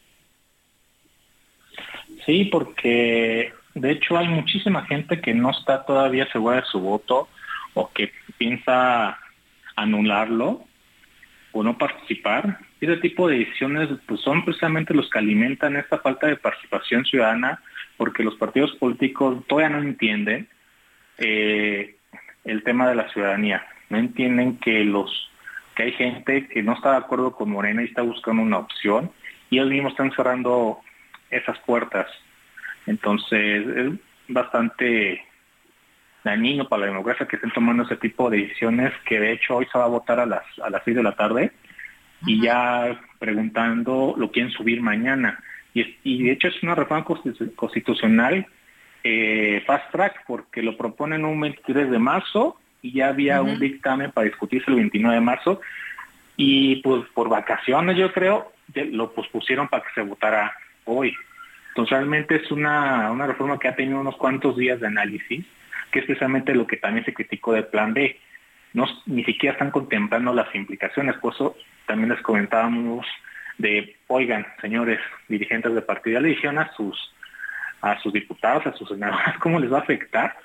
Sí, porque de hecho hay muchísima gente que no está todavía segura de su voto o que piensa anularlo o no participar. Ese tipo de decisiones pues, son precisamente los que alimentan esta falta de participación ciudadana porque los partidos políticos todavía no entienden eh, el tema de la ciudadanía. No entienden que los que hay gente que no está de acuerdo con Morena y está buscando una opción y ellos mismos están cerrando esas puertas. Entonces es bastante dañino para la democracia que estén tomando ese tipo de decisiones que de hecho hoy se va a votar a las a las 6 de la tarde y ya preguntando lo quieren subir mañana. Y, y de hecho es una reforma constitucional eh, fast track porque lo proponen un 23 de marzo y ya había un dictamen para discutirse el 29 de marzo y pues por vacaciones yo creo lo pospusieron para que se votara hoy. Entonces realmente es una, una reforma que ha tenido unos cuantos días de análisis, que es precisamente lo que también se criticó del plan B. No, ni siquiera están contemplando las implicaciones, por eso también les comentábamos de, oigan, señores dirigentes de partido, ya le dijeron a sus, a sus diputados, a sus senadores, cómo les va a afectar,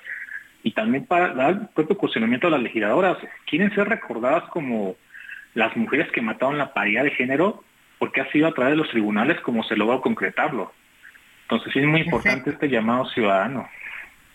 y también para dar el propio cuestionamiento a las legisladoras. Quieren ser recordadas como las mujeres que mataron la paridad de género porque ha sido a través de los tribunales como se logró concretarlo. Entonces sí es muy importante este llamado ciudadano.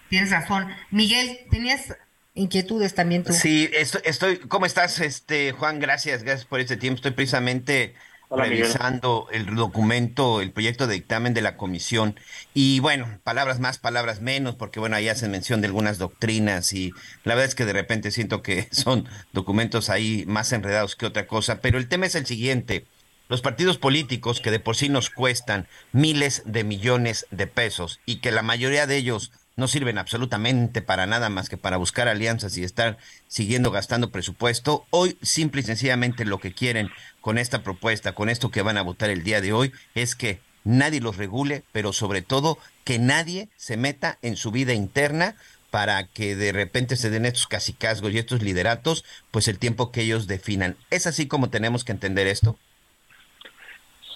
Tienes razón. Miguel, tenías inquietudes también tú. Sí, estoy, ¿cómo estás, este Juan? Gracias, gracias por este tiempo. Estoy precisamente revisando el documento, el proyecto de dictamen de la comisión. Y bueno, palabras más, palabras menos, porque bueno, ahí hacen mención de algunas doctrinas y la verdad es que de repente siento que son documentos ahí más enredados que otra cosa. Pero el tema es el siguiente los partidos políticos que de por sí nos cuestan miles de millones de pesos y que la mayoría de ellos no sirven absolutamente para nada más que para buscar alianzas y estar siguiendo gastando presupuesto, hoy simple y sencillamente lo que quieren con esta propuesta, con esto que van a votar el día de hoy, es que nadie los regule, pero sobre todo que nadie se meta en su vida interna para que de repente se den estos casicazgos y estos lideratos, pues el tiempo que ellos definan. ¿Es así como tenemos que entender esto?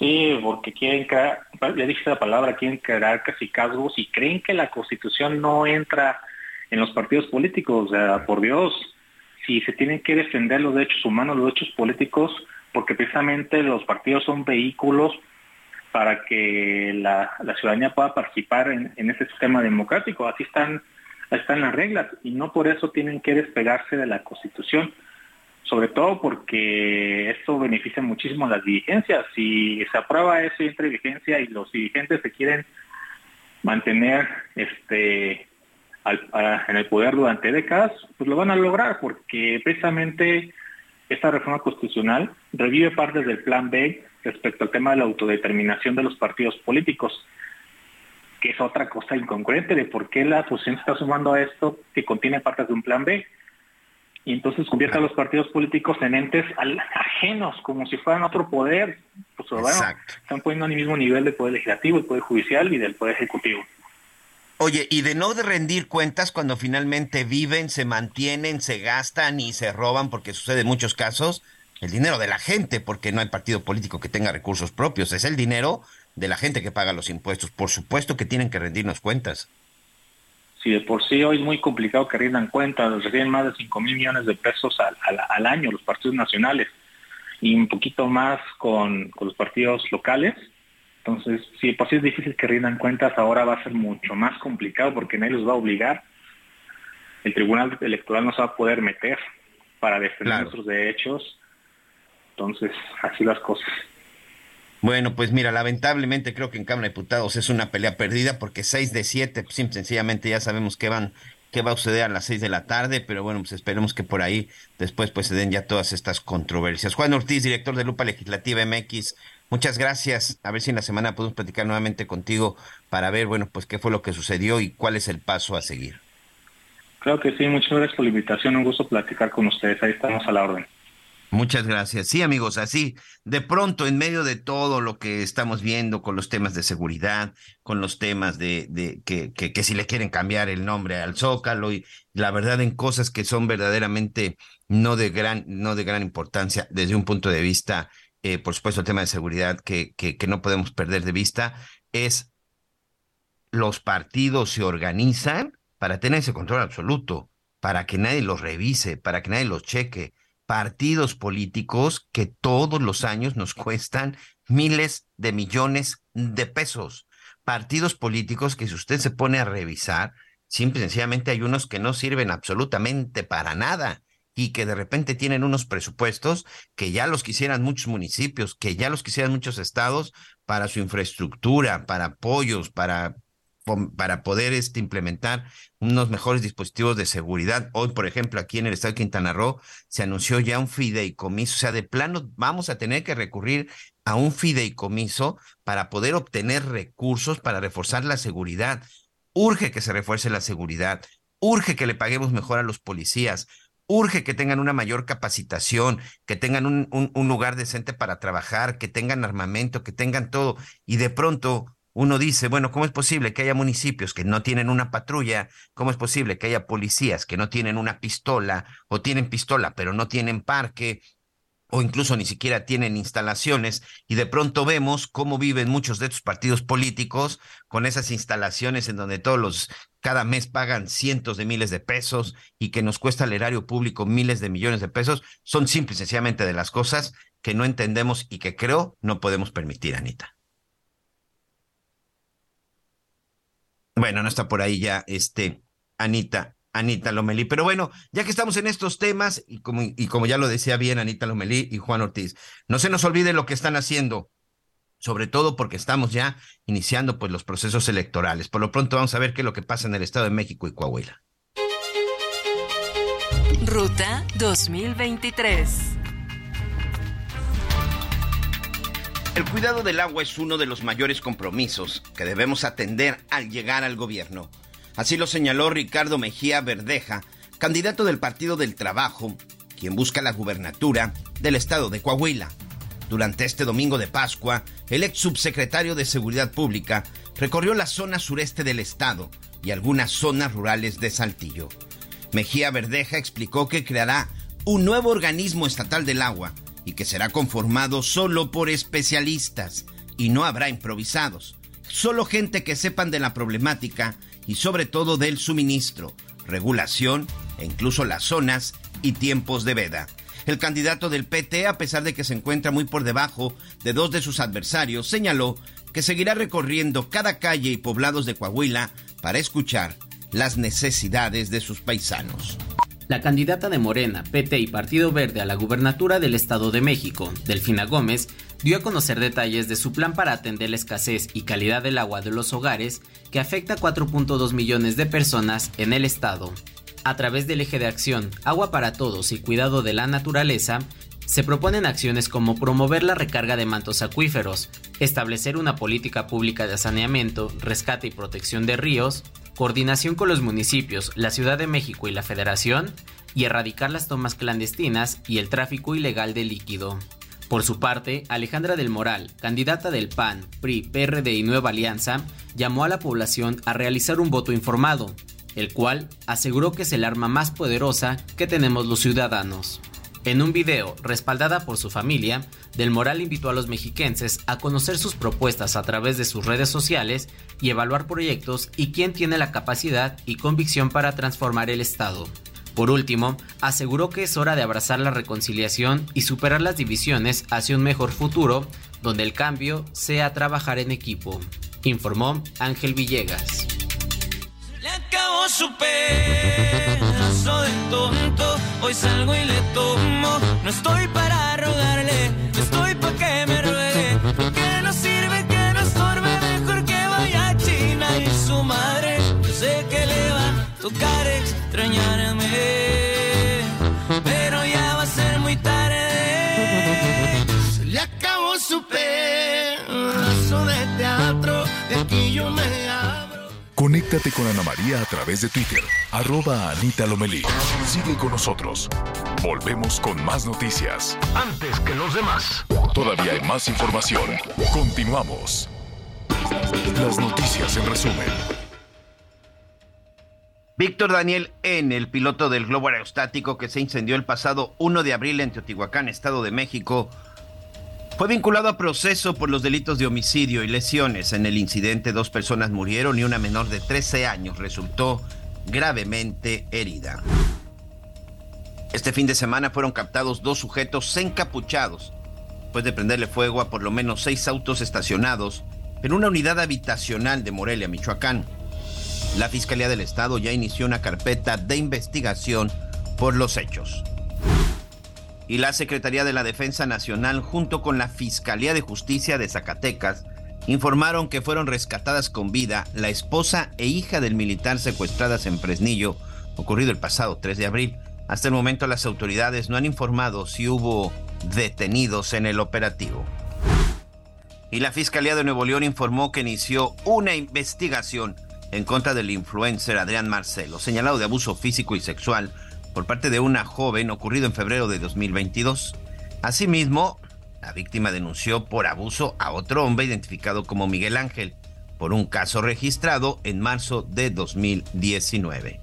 Sí, porque quieren crear, ya dije la palabra, quieren crear casicazgos y creen que la constitución no entra en los partidos políticos. O sea, por Dios, si se tienen que defender los derechos humanos, los derechos políticos, porque precisamente los partidos son vehículos para que la, ciudadanía pueda participar en, en este sistema democrático. Así están están las reglas y no por eso tienen que despegarse de la Constitución, sobre todo porque esto beneficia muchísimo a las dirigencias. Si se aprueba eso y entra vigencia y los dirigentes se quieren mantener este en el poder durante décadas, pues lo van a lograr porque precisamente esta reforma constitucional revive partes del plan B respecto al tema de la autodeterminación de los partidos políticos que es otra cosa incongruente de por qué la oposición está sumando a esto que contiene partes de un plan B. Y entonces convierte a los partidos políticos en entes ajenos, como si fueran otro poder. Pues bueno, están poniendo al mismo nivel del poder legislativo, el poder judicial y del poder ejecutivo. Oye, y de no de rendir cuentas cuando finalmente viven, se mantienen, se gastan y se roban, porque sucede en muchos casos, el dinero de la gente, porque no hay partido político que tenga recursos propios, es el dinero de la gente que paga los impuestos. Por supuesto que tienen que rendirnos cuentas. Sí, de por sí hoy es muy complicado que rindan cuentas, reciben más de 5 mil millones de pesos al, año los partidos nacionales y un poquito más con, los partidos locales. Entonces, si por sí es difícil que rindan cuentas, ahora va a ser mucho más complicado porque nadie los va a obligar. El Tribunal Electoral no se va a poder meter para defender nuestros derechos. Entonces, así las cosas. Bueno, pues mira, lamentablemente creo que en Cámara de Diputados es una pelea perdida porque seis de siete, pues, sencillamente ya sabemos que van qué va a suceder a las seis de la tarde, pero bueno, pues esperemos que por ahí después pues se den ya todas estas controversias. Juan Ortiz, director de Lupa Legislativa MX, muchas gracias. A ver si en la semana podemos platicar nuevamente contigo para ver, bueno, pues qué fue lo que sucedió y cuál es el paso a seguir. Creo que sí, muchas gracias por la invitación, un gusto platicar con ustedes, ahí estamos a la orden. Muchas gracias. Sí, amigos, así, de pronto, en medio de todo lo que estamos viendo con los temas de seguridad, con los temas de, de que, que, que, si le quieren cambiar el nombre al Zócalo, y la verdad en cosas que son verdaderamente no de gran, no de gran importancia desde un punto de vista, eh, por supuesto, el tema de seguridad que, que, que no podemos perder de vista, es los partidos se organizan para tener ese control absoluto, para que nadie los revise, para que nadie los cheque partidos políticos que todos los años nos cuestan miles de millones de pesos. Partidos políticos que si usted se pone a revisar, simple y sencillamente hay unos que no sirven absolutamente para nada y que de repente tienen unos presupuestos que ya los quisieran muchos municipios, que ya los quisieran muchos estados para su infraestructura, para apoyos, para para poder este, implementar unos mejores dispositivos de seguridad. Hoy, por ejemplo, aquí en el estado de Quintana Roo se anunció ya un fideicomiso, o sea, de plano vamos a tener que recurrir a un fideicomiso para poder obtener recursos para reforzar la seguridad. Urge que se refuerce la seguridad, urge que le paguemos mejor a los policías, urge que tengan una mayor capacitación, que tengan un, un lugar decente para trabajar, que tengan armamento, que tengan todo. Y de pronto uno dice, bueno, ¿cómo es posible que haya municipios que no tienen una patrulla? ¿Cómo es posible que haya policías que no tienen una pistola o tienen pistola pero no tienen parque? o incluso ni siquiera tienen instalaciones, y de pronto vemos cómo viven muchos de estos partidos políticos con esas instalaciones en donde todos los cada mes pagan cientos de miles de pesos y que nos cuesta al erario público miles de millones de pesos, son simple y sencillamente de las cosas que no entendemos y que creo no podemos permitir, Anita. Bueno, no está por ahí ya este Anita, Anita Lomelí. Pero bueno, ya que estamos en estos temas, y como, y como ya lo decía bien Anita Lomelí y Juan Ortiz, no se nos olvide lo que están haciendo, sobre todo porque estamos ya iniciando pues los procesos electorales. Por lo pronto vamos a ver qué es lo que pasa en el Estado de México y Coahuila. Ruta 2023. El cuidado del agua es uno de los mayores compromisos que debemos atender al llegar al gobierno. Así lo señaló Ricardo Mejía Verdeja, candidato del Partido del Trabajo, quien busca la gubernatura del estado de Coahuila. Durante este domingo de Pascua, el ex subsecretario de Seguridad Pública recorrió la zona sureste del estado y algunas zonas rurales de Saltillo. Mejía Verdeja explicó que creará un nuevo organismo estatal del agua y que será conformado solo por especialistas y no habrá improvisados, solo gente que sepan de la problemática y sobre todo del suministro, regulación e incluso las zonas y tiempos de veda. El candidato del PT, a pesar de que se encuentra muy por debajo de dos de sus adversarios, señaló que seguirá recorriendo cada calle y poblados de Coahuila para escuchar las necesidades de sus paisanos. La candidata de Morena, PT y Partido Verde a la gubernatura del Estado de México, Delfina Gómez, dio a conocer detalles de su plan para atender la escasez y calidad del agua de los hogares que afecta a 4.2 millones de personas en el estado. A través del eje de acción Agua para Todos y Cuidado de la Naturaleza, se proponen acciones como promover la recarga de mantos acuíferos, establecer una política pública de saneamiento, rescate y protección de ríos, coordinación con los municipios, la Ciudad de México y la Federación, y erradicar las tomas clandestinas y el tráfico ilegal de líquido. Por su parte, Alejandra del Moral, candidata del PAN, PRI, PRD y Nueva Alianza, llamó a la población a realizar un voto informado, el cual aseguró que es el arma más poderosa que tenemos los ciudadanos. En un video, respaldada por su familia, Del Moral invitó a los mexiquenses a conocer sus propuestas a través de sus redes sociales y evaluar proyectos y quién tiene la capacidad y convicción para transformar el Estado. Por último, aseguró que es hora de abrazar la reconciliación y superar las divisiones hacia un mejor futuro, donde el cambio sea trabajar en equipo, informó Ángel Villegas. Hoy salgo y le tomo. No estoy para rogarle, estoy para que me ruegue. Que no sirve, que no estorbe, mejor que vaya a China y su madre. Yo sé que le va a tocar Conéctate con Ana María a través de Twitter, arroba Anita Lomelí. Sigue con nosotros. Volvemos con más noticias. Antes que los demás. Todavía hay más información. Continuamos. Las noticias en resumen. Víctor Daniel N., el piloto del globo aerostático que se incendió el pasado 1 de abril en Teotihuacán, Estado de México, fue vinculado a proceso por los delitos de homicidio y lesiones. En el incidente, dos personas murieron y una menor de 13 años resultó gravemente herida. Este fin de semana fueron captados dos sujetos encapuchados, después de prenderle fuego a por lo menos seis autos estacionados en una unidad habitacional de Morelia, Michoacán. La Fiscalía del Estado ya inició una carpeta de investigación por los hechos. Y la Secretaría de la Defensa Nacional, junto con la Fiscalía de Justicia de Zacatecas, informaron que fueron rescatadas con vida la esposa e hija del militar secuestradas en Fresnillo, ocurrido el pasado 3 de abril. Hasta el momento las autoridades no han informado si hubo detenidos en el operativo. Y la Fiscalía de Nuevo León informó que inició una investigación en contra del influencer Adrián Marcelo, señalado de abuso físico y sexual por parte de una joven ocurrido en febrero de 2022. Asimismo, la víctima denunció por abuso a otro hombre identificado como Miguel Ángel por un caso registrado en marzo de 2019.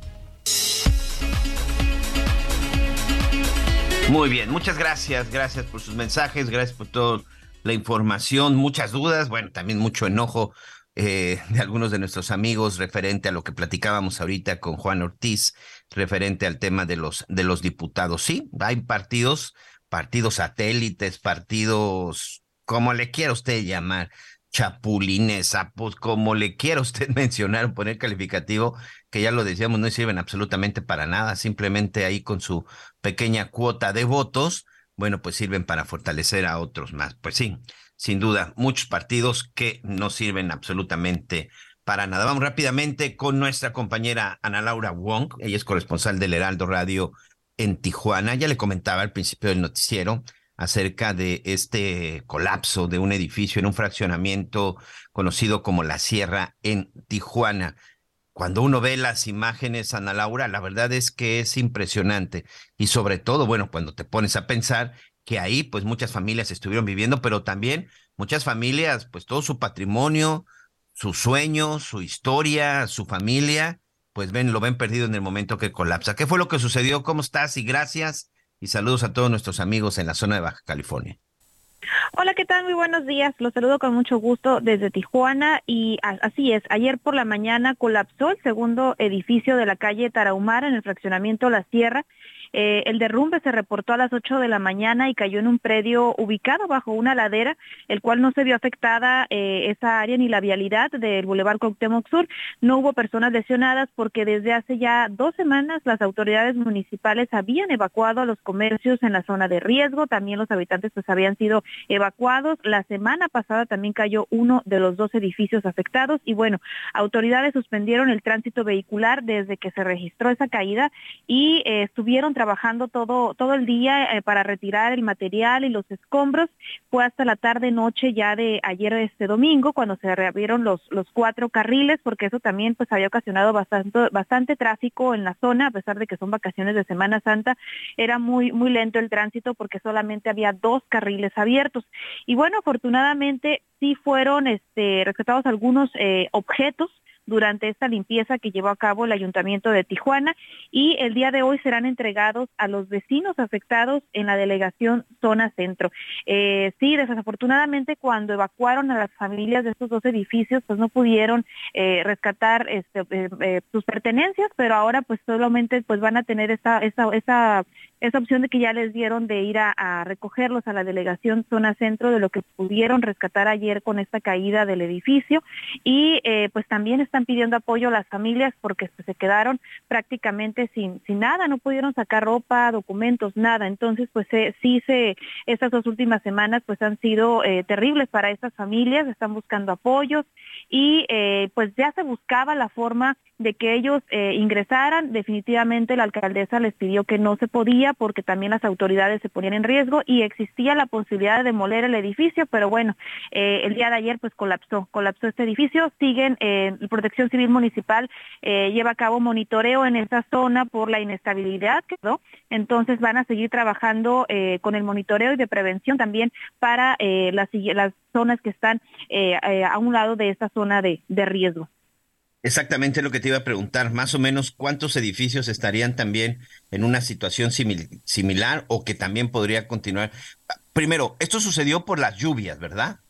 Muy bien, muchas gracias, gracias por sus mensajes, gracias por toda la información, muchas dudas, bueno, también mucho enojo eh, de algunos de nuestros amigos referente a lo que platicábamos ahorita con Juan Ortiz, referente al tema de los, de los diputados. Sí, hay partidos, partidos satélites, partidos, como le quiera usted llamar, chapulines, sapos, como le quiera usted mencionar o poner calificativo, que ya lo decíamos, no sirven absolutamente para nada, simplemente ahí con su pequeña cuota de votos, bueno, pues sirven para fortalecer a otros más. Pues sí, sin duda, muchos partidos que no sirven absolutamente para nada. Vamos rápidamente con nuestra compañera Ana Laura Wong, ella es corresponsal del Heraldo Radio en Tijuana. Ya le comentaba al principio del noticiero acerca de este colapso de un edificio en un fraccionamiento conocido como La Sierra en Tijuana. Cuando uno ve las imágenes, Ana Laura, la verdad es que es impresionante. Y sobre todo, bueno, cuando te pones a pensar que ahí pues muchas familias estuvieron viviendo, pero también muchas familias, pues todo su patrimonio, sus sueños, su historia, su familia, pues ven, lo ven perdido en el momento que colapsa. ¿Qué fue lo que sucedió? ¿Cómo estás? Y gracias. Y saludos a todos nuestros amigos en la zona de Baja California. Hola, ¿qué tal? Muy buenos días. Los saludo con mucho gusto desde Tijuana y así es. Ayer por la mañana colapsó el segundo edificio de la calle Tarahumara en el fraccionamiento La Sierra eh, el derrumbe se reportó a las 8 de la mañana y cayó en un predio ubicado bajo una ladera, el cual no se vio afectada eh, esa área ni la vialidad del Boulevard Cuauhtémoc Sur. No hubo personas lesionadas porque desde hace ya dos semanas las autoridades municipales habían evacuado a los comercios en la zona de riesgo. También los habitantes pues habían sido evacuados. La semana pasada también cayó uno de los dos edificios afectados y bueno, autoridades suspendieron el tránsito vehicular desde que se registró esa caída y eh, estuvieron trabajando todo, todo el día eh, para retirar el material y los escombros. Fue hasta la tarde noche ya de ayer este domingo cuando se reabrieron los, los cuatro carriles porque eso también pues había ocasionado bastante, bastante tráfico en la zona a pesar de que son vacaciones de Semana Santa. Era muy, muy lento el tránsito porque solamente había dos carriles abiertos. Y bueno, afortunadamente sí fueron este, rescatados algunos eh, objetos durante esta limpieza que llevó a cabo el Ayuntamiento de Tijuana y el día de hoy serán entregados a los vecinos afectados en la delegación Zona Centro. Eh, sí, desafortunadamente cuando evacuaron a las familias de estos dos edificios, pues no pudieron eh, rescatar este, eh, sus pertenencias, pero ahora pues solamente pues van a tener esa, esa, esa, esa opción de que ya les dieron de ir a, recogerlos a la delegación Zona Centro de lo que pudieron rescatar ayer con esta caída del edificio y pues también están pidiendo apoyo a las familias porque se quedaron prácticamente sin, sin nada, no pudieron sacar ropa, documentos, nada. Entonces, pues eh, sí, se, estas dos últimas semanas pues han sido eh, terribles para estas familias, están buscando apoyos y eh, pues ya se buscaba la forma de que ellos eh, ingresaran. Definitivamente la alcaldesa les pidió que no se podía porque también las autoridades se ponían en riesgo y existía la posibilidad de demoler el edificio, pero bueno, eh, el día de ayer pues colapsó, colapsó este edificio. Siguen, eh, Protección Civil Municipal eh, lleva a cabo monitoreo en esa zona por la inestabilidad que entonces van a seguir trabajando con el monitoreo y de prevención también para las zonas que están a un lado de esta zona de riesgo. Exactamente lo que te iba a preguntar, más o menos cuántos edificios estarían también en una situación similar o que también podría continuar. Primero, esto sucedió por las lluvias, ¿verdad?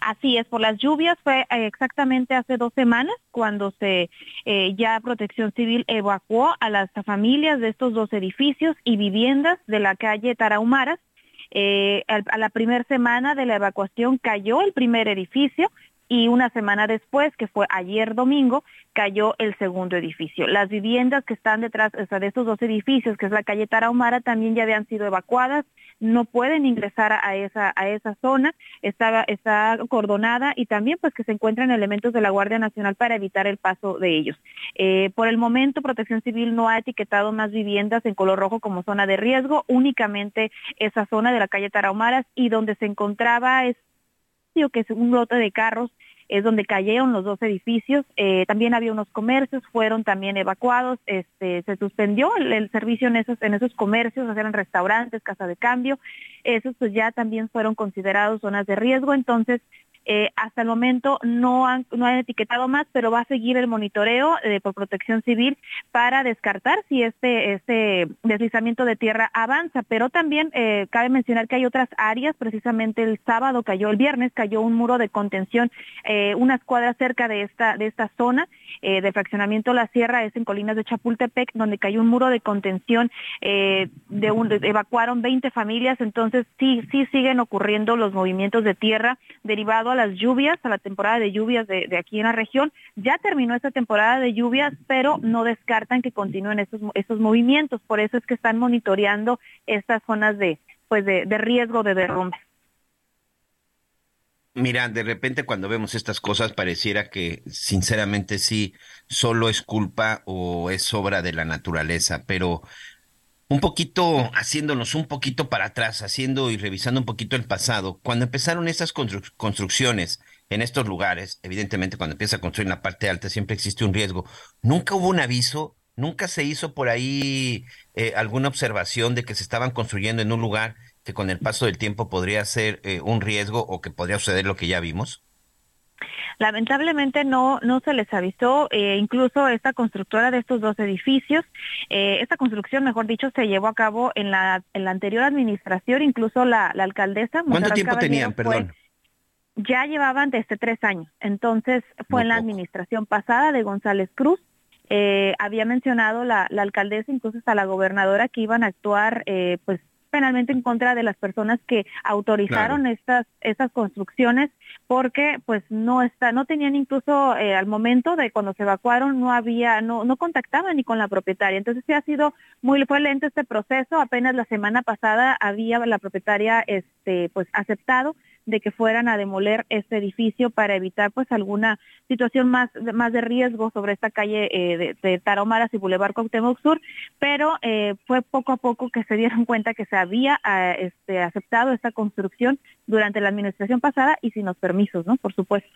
Así es, por las lluvias fue eh, exactamente hace dos semanas cuando se eh, ya Protección Civil evacuó a las familias de estos dos edificios y viviendas de la calle Tarahumaras. Eh, a la primera semana de la evacuación cayó el primer edificio, y una semana después, que fue ayer domingo, cayó el segundo edificio. Las viviendas que están detrás de estos dos edificios, que es la calle Tarahumara, también ya habían sido evacuadas, no pueden ingresar a esa, a esa zona, está, está cordonada y también pues que se encuentran elementos de la Guardia Nacional para evitar el paso de ellos. Eh, por el momento, Protección Civil no ha etiquetado más viviendas en color rojo como zona de riesgo, únicamente esa zona de la calle Tarahumaras y donde se encontraba es que es un lote de carros es donde cayeron los dos edificios. Eh, también había unos comercios, fueron también evacuados, este, se suspendió el, servicio en esos, en esos comercios, eran restaurantes, casa de cambio, esos pues ya también fueron considerados zonas de riesgo, entonces eh, hasta el momento no han, no han etiquetado más, pero va a seguir el monitoreo eh, por protección civil para descartar si este, este deslizamiento de tierra avanza. Pero también eh, cabe mencionar que hay otras áreas, precisamente el sábado cayó, el viernes cayó un muro de contención, unas cuadras cerca de esta, de esta zona de fraccionamiento La Sierra, es en Colinas de Chapultepec, donde cayó un muro de contención, de un, evacuaron 20 familias, entonces sí, sí siguen ocurriendo los movimientos de tierra derivados a las lluvias, a la temporada de lluvias de, aquí en la región. Ya terminó esta temporada de lluvias, pero no descartan que continúen estos, estos movimientos. Por eso es que están monitoreando estas zonas de, pues de, de riesgo de derrumbe. Mira, de repente cuando vemos estas cosas pareciera que sinceramente sí, solo es culpa o es obra de la naturaleza, pero un poquito haciéndonos un poquito para atrás, haciendo y revisando un poquito el pasado. Cuando empezaron estas construcciones en estos lugares, evidentemente cuando empieza a construir en la parte alta siempre existe un riesgo. Nunca hubo un aviso, nunca se hizo por ahí eh, alguna observación de que se estaban construyendo en un lugar que con el paso del tiempo podría ser eh, un riesgo o que podría suceder lo que ya vimos. Lamentablemente no, no se les avisó, eh, incluso esta constructora de estos dos edificios, eh, esta construcción, mejor dicho, se llevó a cabo en la, en la anterior administración, incluso la, la alcaldesa. ¿Cuánto tiempo tenían, perdón? ya llevaban desde tres años, entonces fue en la administración pasada de González Cruz. Eh, había mencionado la, la, alcaldesa, incluso hasta la gobernadora, que iban a actuar eh, pues penalmente en contra de las personas que autorizaron estas estas construcciones porque pues no está no tenían incluso eh, al momento de cuando se evacuaron no había no no contactaban ni con la propietaria. Entonces sí ha sido muy fue lento este proceso. Apenas la semana pasada había la propietaria este pues aceptado de que fueran a demoler este edificio para evitar pues alguna situación más, más de riesgo sobre esta calle eh, de, de, Tarahumaras y Boulevard Cuauhtémoc Sur, pero eh, fue poco a poco que se dieron cuenta que se había eh, este, aceptado esta construcción durante la administración pasada y sin los permisos, ¿no? Por supuesto.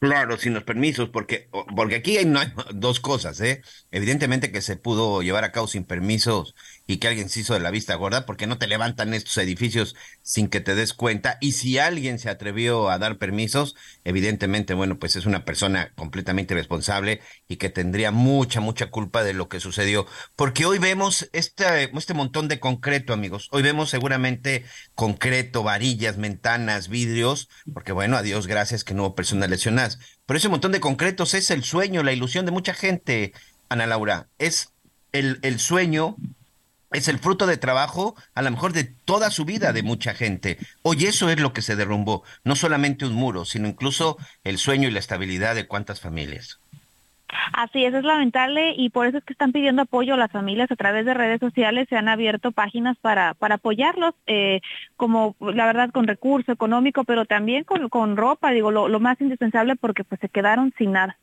Claro, sin los permisos, porque, porque aquí hay, no hay dos cosas, ¿eh? Evidentemente que se pudo llevar a cabo sin permisos y que alguien se hizo de la vista gorda, porque no te levantan estos edificios sin que te des cuenta. Y si alguien se atrevió a dar permisos, evidentemente, bueno, pues es una persona completamente responsable y que tendría mucha, mucha culpa de lo que sucedió. Porque hoy vemos este, este montón de concreto, amigos. Hoy vemos seguramente concreto, varillas, ventanas, vidrios, porque bueno, a Dios gracias que no hubo personas lesionadas. Pero ese montón de concretos es el sueño, la ilusión de mucha gente, Ana Laura. Es el, el sueño es el fruto de trabajo, a lo mejor de toda su vida de mucha gente. Hoy eso es lo que se derrumbó, no solamente un muro, sino incluso el sueño y la estabilidad de cuántas familias. Así es, es lamentable y por eso es que están pidiendo apoyo a las familias a través de redes sociales. Se han abierto páginas para, para apoyarlos, eh, como la verdad con recurso económico, pero también con, con ropa, digo, lo, lo más indispensable porque pues se quedaron sin nada.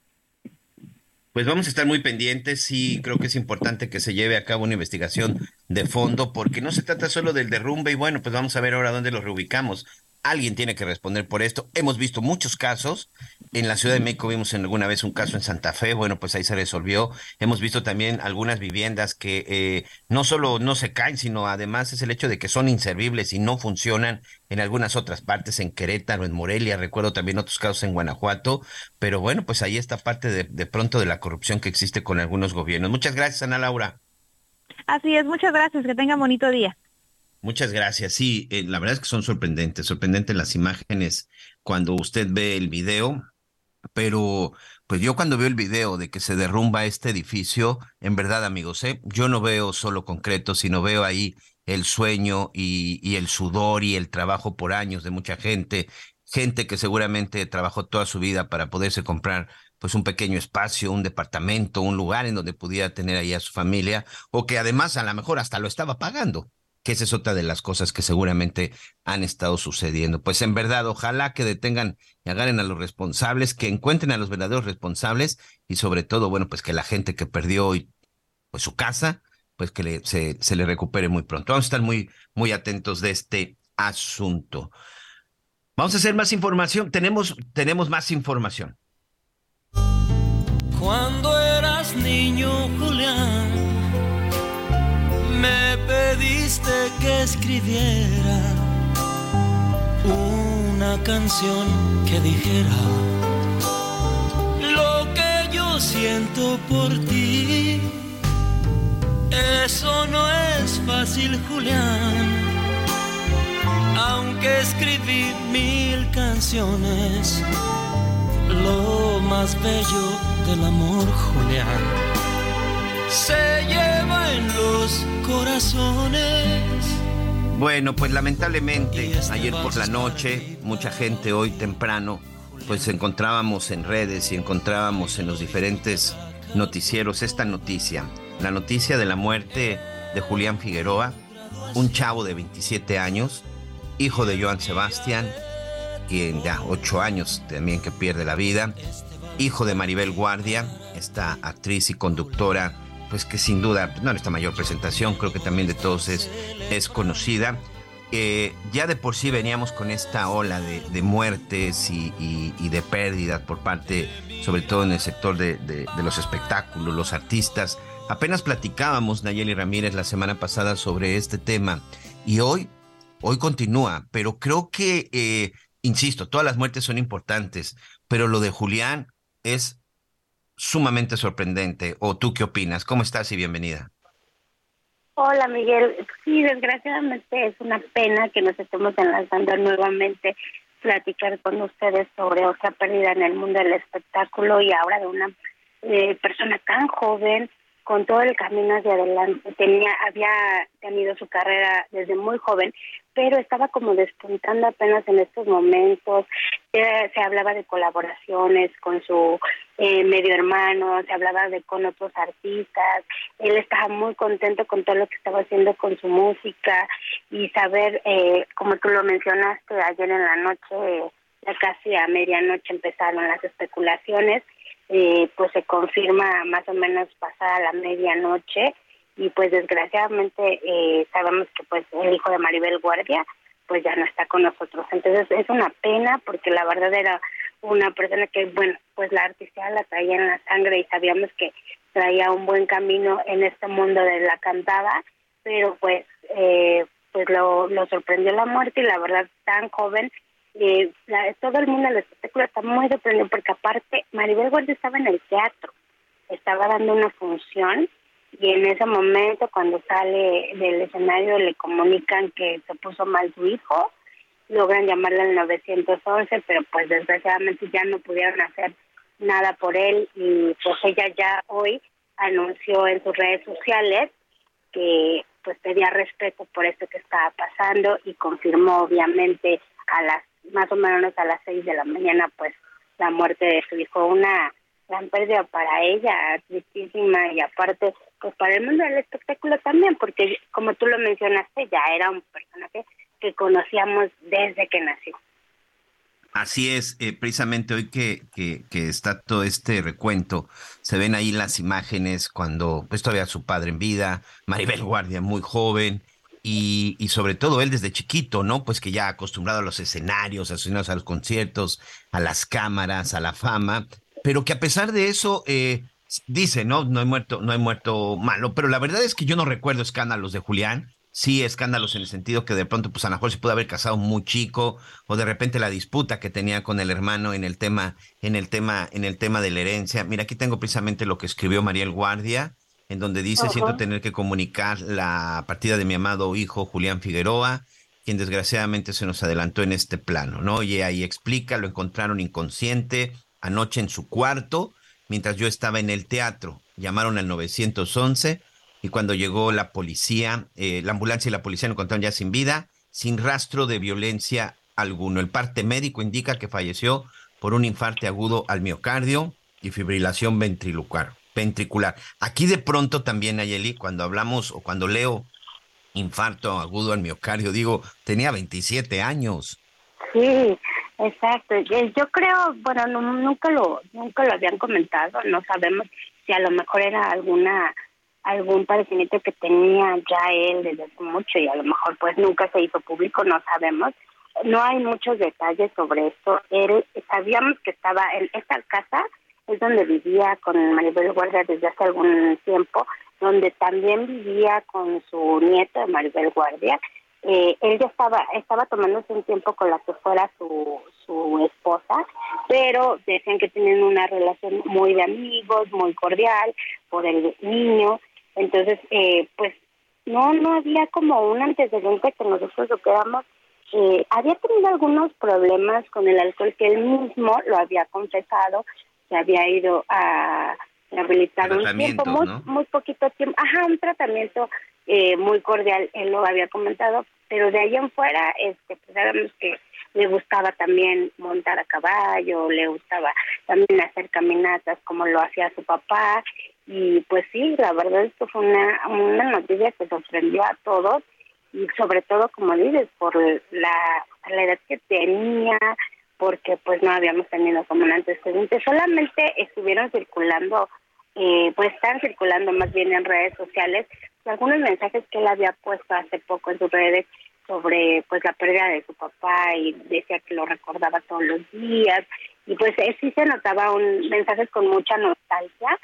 Pues vamos a estar muy pendientes y creo que es importante que se lleve a cabo una investigación de fondo porque no se trata solo del derrumbe y bueno, pues vamos a ver ahora dónde los reubicamos. Alguien tiene que responder por esto. Hemos visto muchos casos. En la Ciudad de México vimos en alguna vez un caso en Santa Fe. Bueno, pues ahí se resolvió. Hemos visto también algunas viviendas que eh, no solo no se caen, sino además es el hecho de que son inservibles y no funcionan en algunas otras partes, en Querétaro, en Morelia. Recuerdo también otros casos en Guanajuato. Pero bueno, pues ahí está parte de, de pronto de la corrupción que existe con algunos gobiernos. Muchas gracias, Ana Laura. Así es, muchas gracias. Que tenga bonito día. Muchas gracias. Sí, eh, la verdad es que son sorprendentes, sorprendentes las imágenes cuando usted ve el video, pero pues yo cuando veo el video de que se derrumba este edificio, en verdad amigos, ¿eh? yo no veo solo concreto, sino veo ahí el sueño y, y el sudor y el trabajo por años de mucha gente, gente que seguramente trabajó toda su vida para poderse comprar pues un pequeño espacio, un departamento, un lugar en donde pudiera tener ahí a su familia, o que además a lo mejor hasta lo estaba pagando que esa es otra de las cosas que seguramente han estado sucediendo. Pues en verdad, ojalá que detengan y agarren a los responsables, que encuentren a los verdaderos responsables y sobre todo, bueno, pues que la gente que perdió hoy pues su casa, pues que se, se le recupere muy pronto. Vamos a estar muy, muy atentos de este asunto. Vamos a hacer más información. Tenemos, tenemos más información. Cuando eras niño, Julián pediste que escribiera una canción que dijera lo que yo siento por ti. Eso no es fácil, Julián. Aunque escribí mil canciones, lo más bello del amor, Julián, se lleva en los corazones. Bueno, pues lamentablemente ayer por la noche, mucha gente hoy temprano, pues encontrábamos en redes y encontrábamos en los diferentes noticieros esta noticia, la noticia de la muerte de Julián Figueroa, un chavo de 27 años, hijo de Joan Sebastián, quien ya ocho años también que pierde la vida, hijo de Maribel Guardia, esta actriz y conductora pues que sin duda, no en esta mayor presentación, creo que también de todos es, es conocida. Eh, ya de por sí veníamos con esta ola de, muertes y, de pérdidas por parte, sobre todo en el sector de, los espectáculos, los artistas. Apenas platicábamos, Nayeli Ramírez, la semana pasada sobre este tema y hoy, hoy continúa, pero creo que, eh, insisto, todas las muertes son importantes, pero lo de Julián es sumamente sorprendente. ¿O tú qué opinas? ¿Cómo estás y bienvenida? Hola Miguel, sí, desgraciadamente es una pena que nos estemos enlazando nuevamente platicar con ustedes sobre otra pérdida en el mundo del espectáculo y ahora de una eh, persona tan joven con todo el camino hacia adelante. Tenía, había tenido su carrera desde muy joven, pero estaba como despuntando apenas en estos momentos. Se hablaba de colaboraciones con su eh, medio hermano, se hablaba de con otros artistas. Él estaba muy contento con todo lo que estaba haciendo con su música y saber, eh, como tú lo mencionaste ayer en la noche, ya casi a medianoche empezaron las especulaciones eh, pues se confirma más o menos pasada la medianoche y pues desgraciadamente eh, sabemos que pues el hijo de Maribel Guardia pues ya no está con nosotros. Entonces es una pena porque la verdad era una persona que, bueno, pues la artista la traía en la sangre y sabíamos que traía un buen camino en este mundo de la cantada, pero pues eh, pues lo, sorprendió la muerte y la verdad tan joven eh, todo el mundo del espectáculo está muy sorprendido porque aparte Maribel Guardia estaba en el teatro, estaba dando una función y en ese momento cuando sale del escenario le comunican que se puso mal su hijo, logran llamarle al 911, pero pues desgraciadamente ya no pudieron hacer nada por él y pues ella ya hoy anunció en sus redes sociales que pues pedía respeto por esto que estaba pasando y confirmó obviamente a las más o menos a las seis de la mañana, pues la muerte de su hijo, una gran pérdida para ella, tristísima y aparte, pues para el mundo del espectáculo también, porque como tú lo mencionaste, ya era un personaje que conocíamos desde que nació. Así es, eh, precisamente hoy que, que, que, está todo este recuento, se ven ahí las imágenes cuando pues todavía su padre en vida, Maribel Guardia muy joven, y, sobre todo él desde chiquito, ¿no? Pues que ya acostumbrado a los escenarios, asociados a los conciertos, a las cámaras, a la fama, pero que a pesar de eso, eh, dice, ¿no? No he muerto, no he muerto malo, pero la verdad es que yo no recuerdo escándalos de Julián. Sí, escándalos en el sentido que de pronto, pues a lo mejor se pudo haber casado muy chico, o de repente la disputa que tenía con el hermano en el tema, en el tema, en el tema de la herencia. Mira, aquí tengo precisamente lo que escribió Mariel Guardia en donde dice, siento tener que comunicar la partida de mi amado hijo Julián Figueroa, quien desgraciadamente se nos adelantó en este plano, ¿no? Y ahí explica, lo encontraron inconsciente anoche en su cuarto, mientras yo estaba en el teatro. Llamaron al 911 y cuando llegó la policía, eh, la ambulancia y la policía lo encontraron ya sin vida, sin rastro de violencia alguno. El parte médico indica que falleció por un infarte agudo al miocardio y fibrilación ventrilocular ventricular. Aquí de pronto también, Ayeli, cuando hablamos o cuando leo infarto agudo al miocardio, digo, tenía 27 años. Sí, exacto. Yo creo, bueno, nunca lo nunca lo habían comentado, no sabemos si a lo mejor era alguna algún padecimiento que tenía ya él desde hace mucho y a lo mejor pues nunca se hizo público, no sabemos. No hay muchos detalles sobre esto. Él sabíamos que estaba en esta casa es donde vivía con Maribel Guardia desde hace algún tiempo, donde también vivía con su nieto Maribel Guardia. Eh, él ya estaba estaba tomándose un tiempo con la que fuera su, su esposa, pero decían que tienen una relación muy de amigos, muy cordial por el niño. Entonces, eh, pues no no había como un antecedente que nosotros lo quedamos. Eh, había tenido algunos problemas con el alcohol que él mismo lo había confesado, se había ido a rehabilitar un tiempo, muy, muy poquito tiempo, ajá, un tratamiento eh, muy cordial, él lo había comentado, pero de ahí en fuera, este, pues sabemos que le gustaba también montar a caballo, le gustaba también hacer caminatas como lo hacía su papá, y pues sí, la verdad esto fue una, una noticia que sorprendió a todos, y sobre todo, como dices, por la, la edad que tenía, porque pues no habíamos tenido como un antecedente, solamente estuvieron circulando, eh, pues están circulando más bien en redes sociales algunos mensajes que él había puesto hace poco en sus redes sobre pues la pérdida de su papá y decía que lo recordaba todos los días y pues sí se notaba un mensajes con mucha nostalgia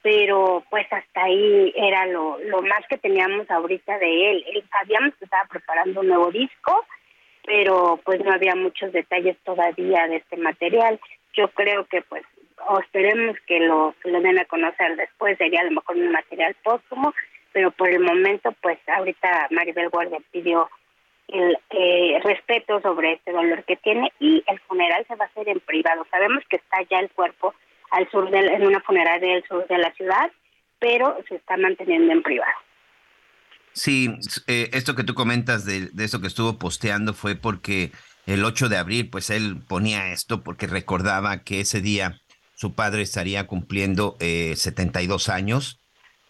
pero pues hasta ahí era lo, lo más que teníamos ahorita de él. él sabíamos que estaba preparando un nuevo disco pero pues no había muchos detalles todavía de este material. yo creo que pues o esperemos que lo, lo den a conocer después, sería a lo mejor un material póstumo, pero por el momento pues ahorita Maribel Guardia pidió el eh, respeto sobre este dolor que tiene y el funeral se va a hacer en privado. Sabemos que está ya el cuerpo al sur del, en una funeraria del sur de la ciudad, pero se está manteniendo en privado. Sí, eh, esto que tú comentas de, de esto que estuvo posteando fue porque el 8 de abril, pues él ponía esto porque recordaba que ese día su padre estaría cumpliendo eh, 72 años.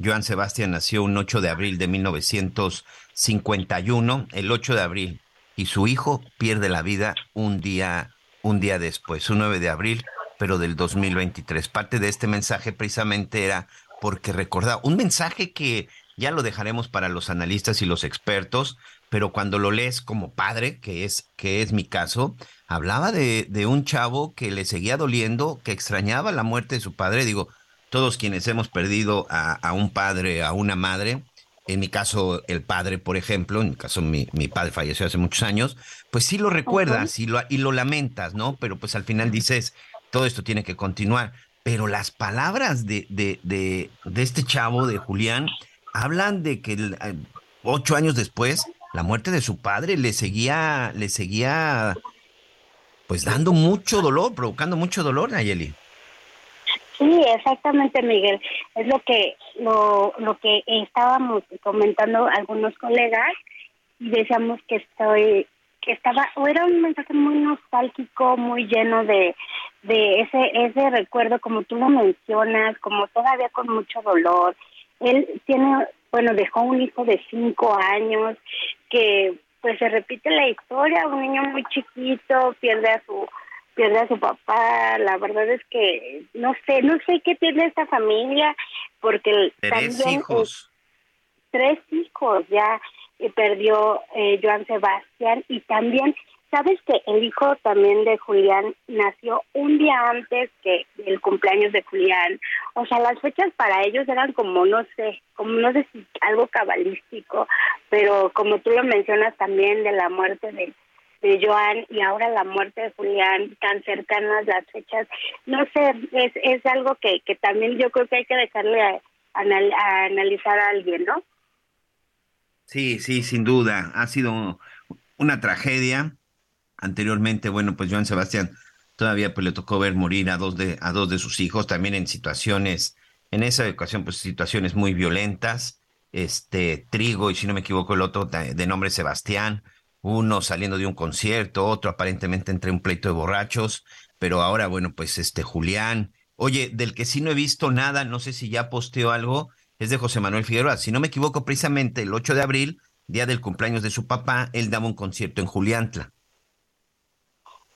Joan Sebastián nació un 8 de abril de 1951, el 8 de abril, y su hijo pierde la vida un día, un día después, un 9 de abril, pero del 2023. Parte de este mensaje precisamente era porque recordaba un mensaje que ya lo dejaremos para los analistas y los expertos, pero cuando lo lees como padre, que es, que es mi caso, hablaba de, de un chavo que le seguía doliendo, que extrañaba la muerte de su padre. Digo, todos quienes hemos perdido a, a, un padre, a una madre, en mi caso el padre, por ejemplo, en mi caso mi, mi padre falleció hace muchos años, pues sí lo recuerdas y, lo, y lo lamentas, ¿no? Pero pues al final dices, todo esto tiene que continuar. Pero las palabras de, de, de, de este chavo, de Julián, hablan de que el, ocho años después la muerte de su padre le seguía, le seguía pues dando mucho dolor, provocando mucho dolor, Nayeli. Exactamente, Miguel. Es lo que lo, lo que estábamos comentando algunos colegas y decíamos que estoy que estaba o era un mensaje muy nostálgico, muy lleno de de ese ese recuerdo como tú lo mencionas, como todavía con mucho dolor. Él tiene, bueno, dejó un hijo de cinco años que pues se repite la historia, un niño muy chiquito pierde a su pierde a su papá, la verdad es que no sé, no sé qué tiene esta familia, porque tres también hijos. tres hijos ya eh, perdió eh, Joan Sebastián. Y también sabes que el hijo también de Julián nació un día antes que el cumpleaños de Julián, o sea las fechas para ellos eran como no sé, como no sé si algo cabalístico, pero como tú lo mencionas también de la muerte de de Joan y ahora la muerte de Julián, tan cercanas las fechas, no sé, es, es algo que, que también yo creo que hay que dejarle a, analizar a alguien, ¿no? Sí, sí, sin duda, ha sido una tragedia. Anteriormente, bueno, pues Joan Sebastián todavía pues le tocó ver morir a dos de, a dos de sus hijos, también en situaciones, en esa ocasión, pues situaciones muy violentas. Este, Trigo, y si no me equivoco, el otro de nombre Sebastián, uno saliendo de un concierto, otro aparentemente entre un pleito de borrachos, pero ahora, bueno, pues este Julián. Oye, del que sí no he visto nada, no sé si ya posteó algo, es de José Manuel Figueroa. Si no me equivoco, precisamente el 8 de abril, día del cumpleaños de su papá, él daba un concierto en Juliantla.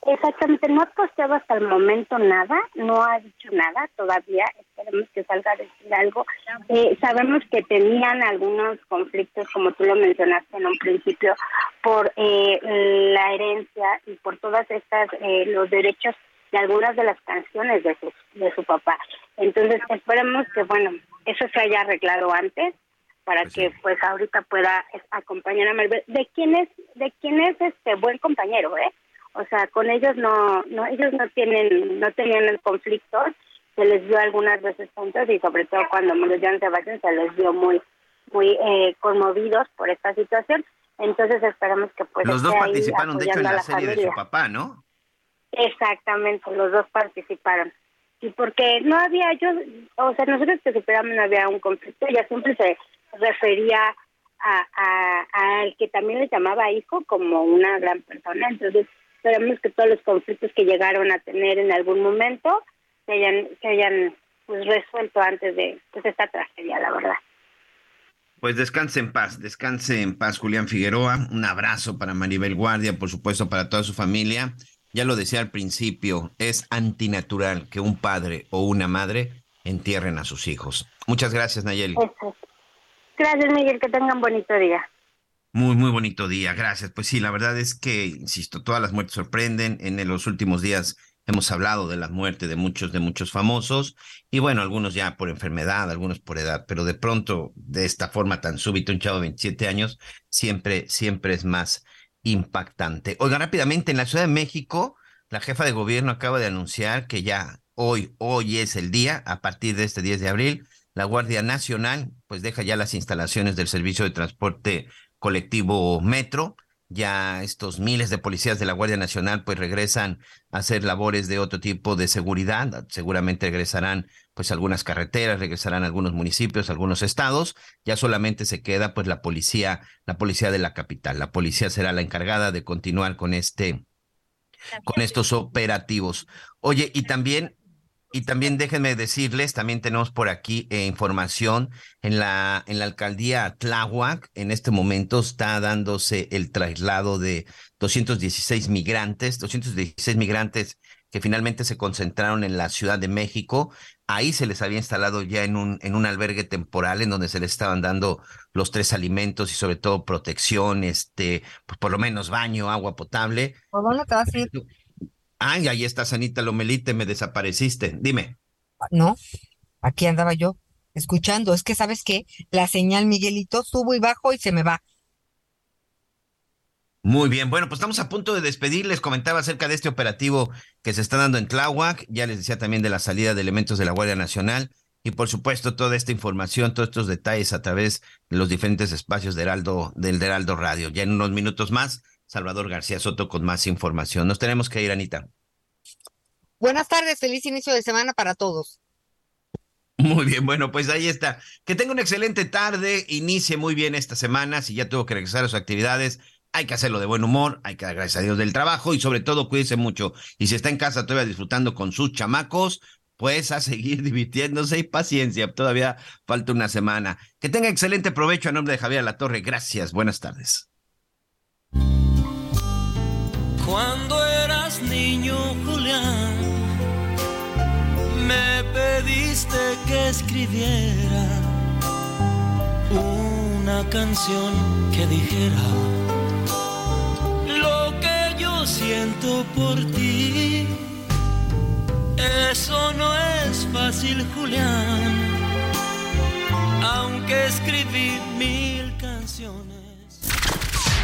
Exactamente, no ha posteado hasta el momento nada, no ha dicho nada todavía, esperemos que salga a decir algo. Eh, sabemos que tenían algunos conflictos, como tú lo mencionaste en un principio, por eh, la herencia y por todas estas, eh, los derechos de algunas de las canciones de su, de su papá. Entonces, esperemos que, bueno, eso se haya arreglado antes para que pues ahorita pueda acompañar a Maribel. ¿De quién es, de quién es este buen compañero, eh? O sea con ellos no no ellos no tienen no tenían el conflicto se les dio algunas veces juntos y sobre todo cuando John Sebastián se les dio muy muy eh, conmovidos por esta situación. Entonces esperamos que pues los dos participaron de hecho en la, la serie familia. de su papá no exactamente los dos participaron. Y porque no había yo o sea nosotros que superamos no había un conflicto ella siempre se refería a, a, al que también le llamaba hijo como una gran persona. Entonces esperemos que todos los conflictos que llegaron a tener en algún momento se hayan, se hayan pues, resuelto antes de pues, esta tragedia, la verdad. Pues descanse en paz, descanse en paz Julián Figueroa. Un abrazo para Maribel Guardia, por supuesto, para toda su familia. Ya lo decía al principio, es antinatural que un padre o una madre entierren a sus hijos. Muchas gracias, Nayeli. Gracias, Miguel, que tengan bonito día. Muy, muy bonito día, gracias. Pues sí, la verdad es que, insisto, todas las muertes sorprenden. En los últimos días hemos hablado de la muerte de muchos, de muchos famosos, y bueno, algunos ya por enfermedad, algunos por edad, pero de pronto, de esta forma tan súbita, un chavo de 27 años, siempre, siempre es más impactante. Oiga, rápidamente, en la Ciudad de México, la jefa de gobierno acaba de anunciar que ya hoy, hoy es el día, a partir de este 10 de abril, la Guardia Nacional pues deja ya las instalaciones del servicio de transporte colectivo Metro. Ya estos miles de policías de la Guardia Nacional pues regresan a hacer labores de otro tipo de seguridad. Seguramente regresarán pues algunas carreteras, regresarán algunos municipios, algunos estados. Ya solamente se queda pues la policía, la policía de la capital. La policía será la encargada de continuar con este con estos operativos. Oye, y también y también déjenme decirles, también tenemos por aquí eh, información en la, en la alcaldía Tláhuac. En este momento está dándose el traslado de 216 migrantes, 216 migrantes que finalmente se concentraron en la Ciudad de México. Ahí se les había instalado ya en un, en un albergue temporal en donde se les estaban dando los tres alimentos y sobre todo protección, este, pues por lo menos baño, agua potable. ¿Por dónde te vas a ir? Ay, ahí está Sanita Lomelite, me desapareciste. Dime. No, aquí andaba yo escuchando. Es que, ¿sabes qué? La señal, Miguelito, subo y bajo y se me va. Muy bien, bueno, pues estamos a punto de despedir. Les comentaba acerca de este operativo que se está dando en Tláhuac. Ya les decía también de la salida de elementos de la Guardia Nacional. Y por supuesto, toda esta información, todos estos detalles a través de los diferentes espacios de Heraldo, del Heraldo Radio. Ya en unos minutos más Salvador García Soto con más información. Nos tenemos que ir, Anita. Buenas tardes, feliz inicio de semana para todos. Muy bien, bueno, pues ahí está. Que tenga una excelente tarde, inicie muy bien esta semana. Si ya tuvo que regresar a sus actividades, hay que hacerlo de buen humor, hay que dar gracias a Dios del trabajo y sobre todo cuídese mucho. Y si está en casa todavía disfrutando con sus chamacos, pues a seguir divirtiéndose y paciencia. Todavía falta una semana. Que tenga excelente provecho a nombre de Javier La Torre. Gracias, buenas tardes. Cuando eras niño, Julián, me pediste que escribiera una canción que dijera lo que yo siento por ti. Eso no es fácil, Julián, aunque escribí mil canciones.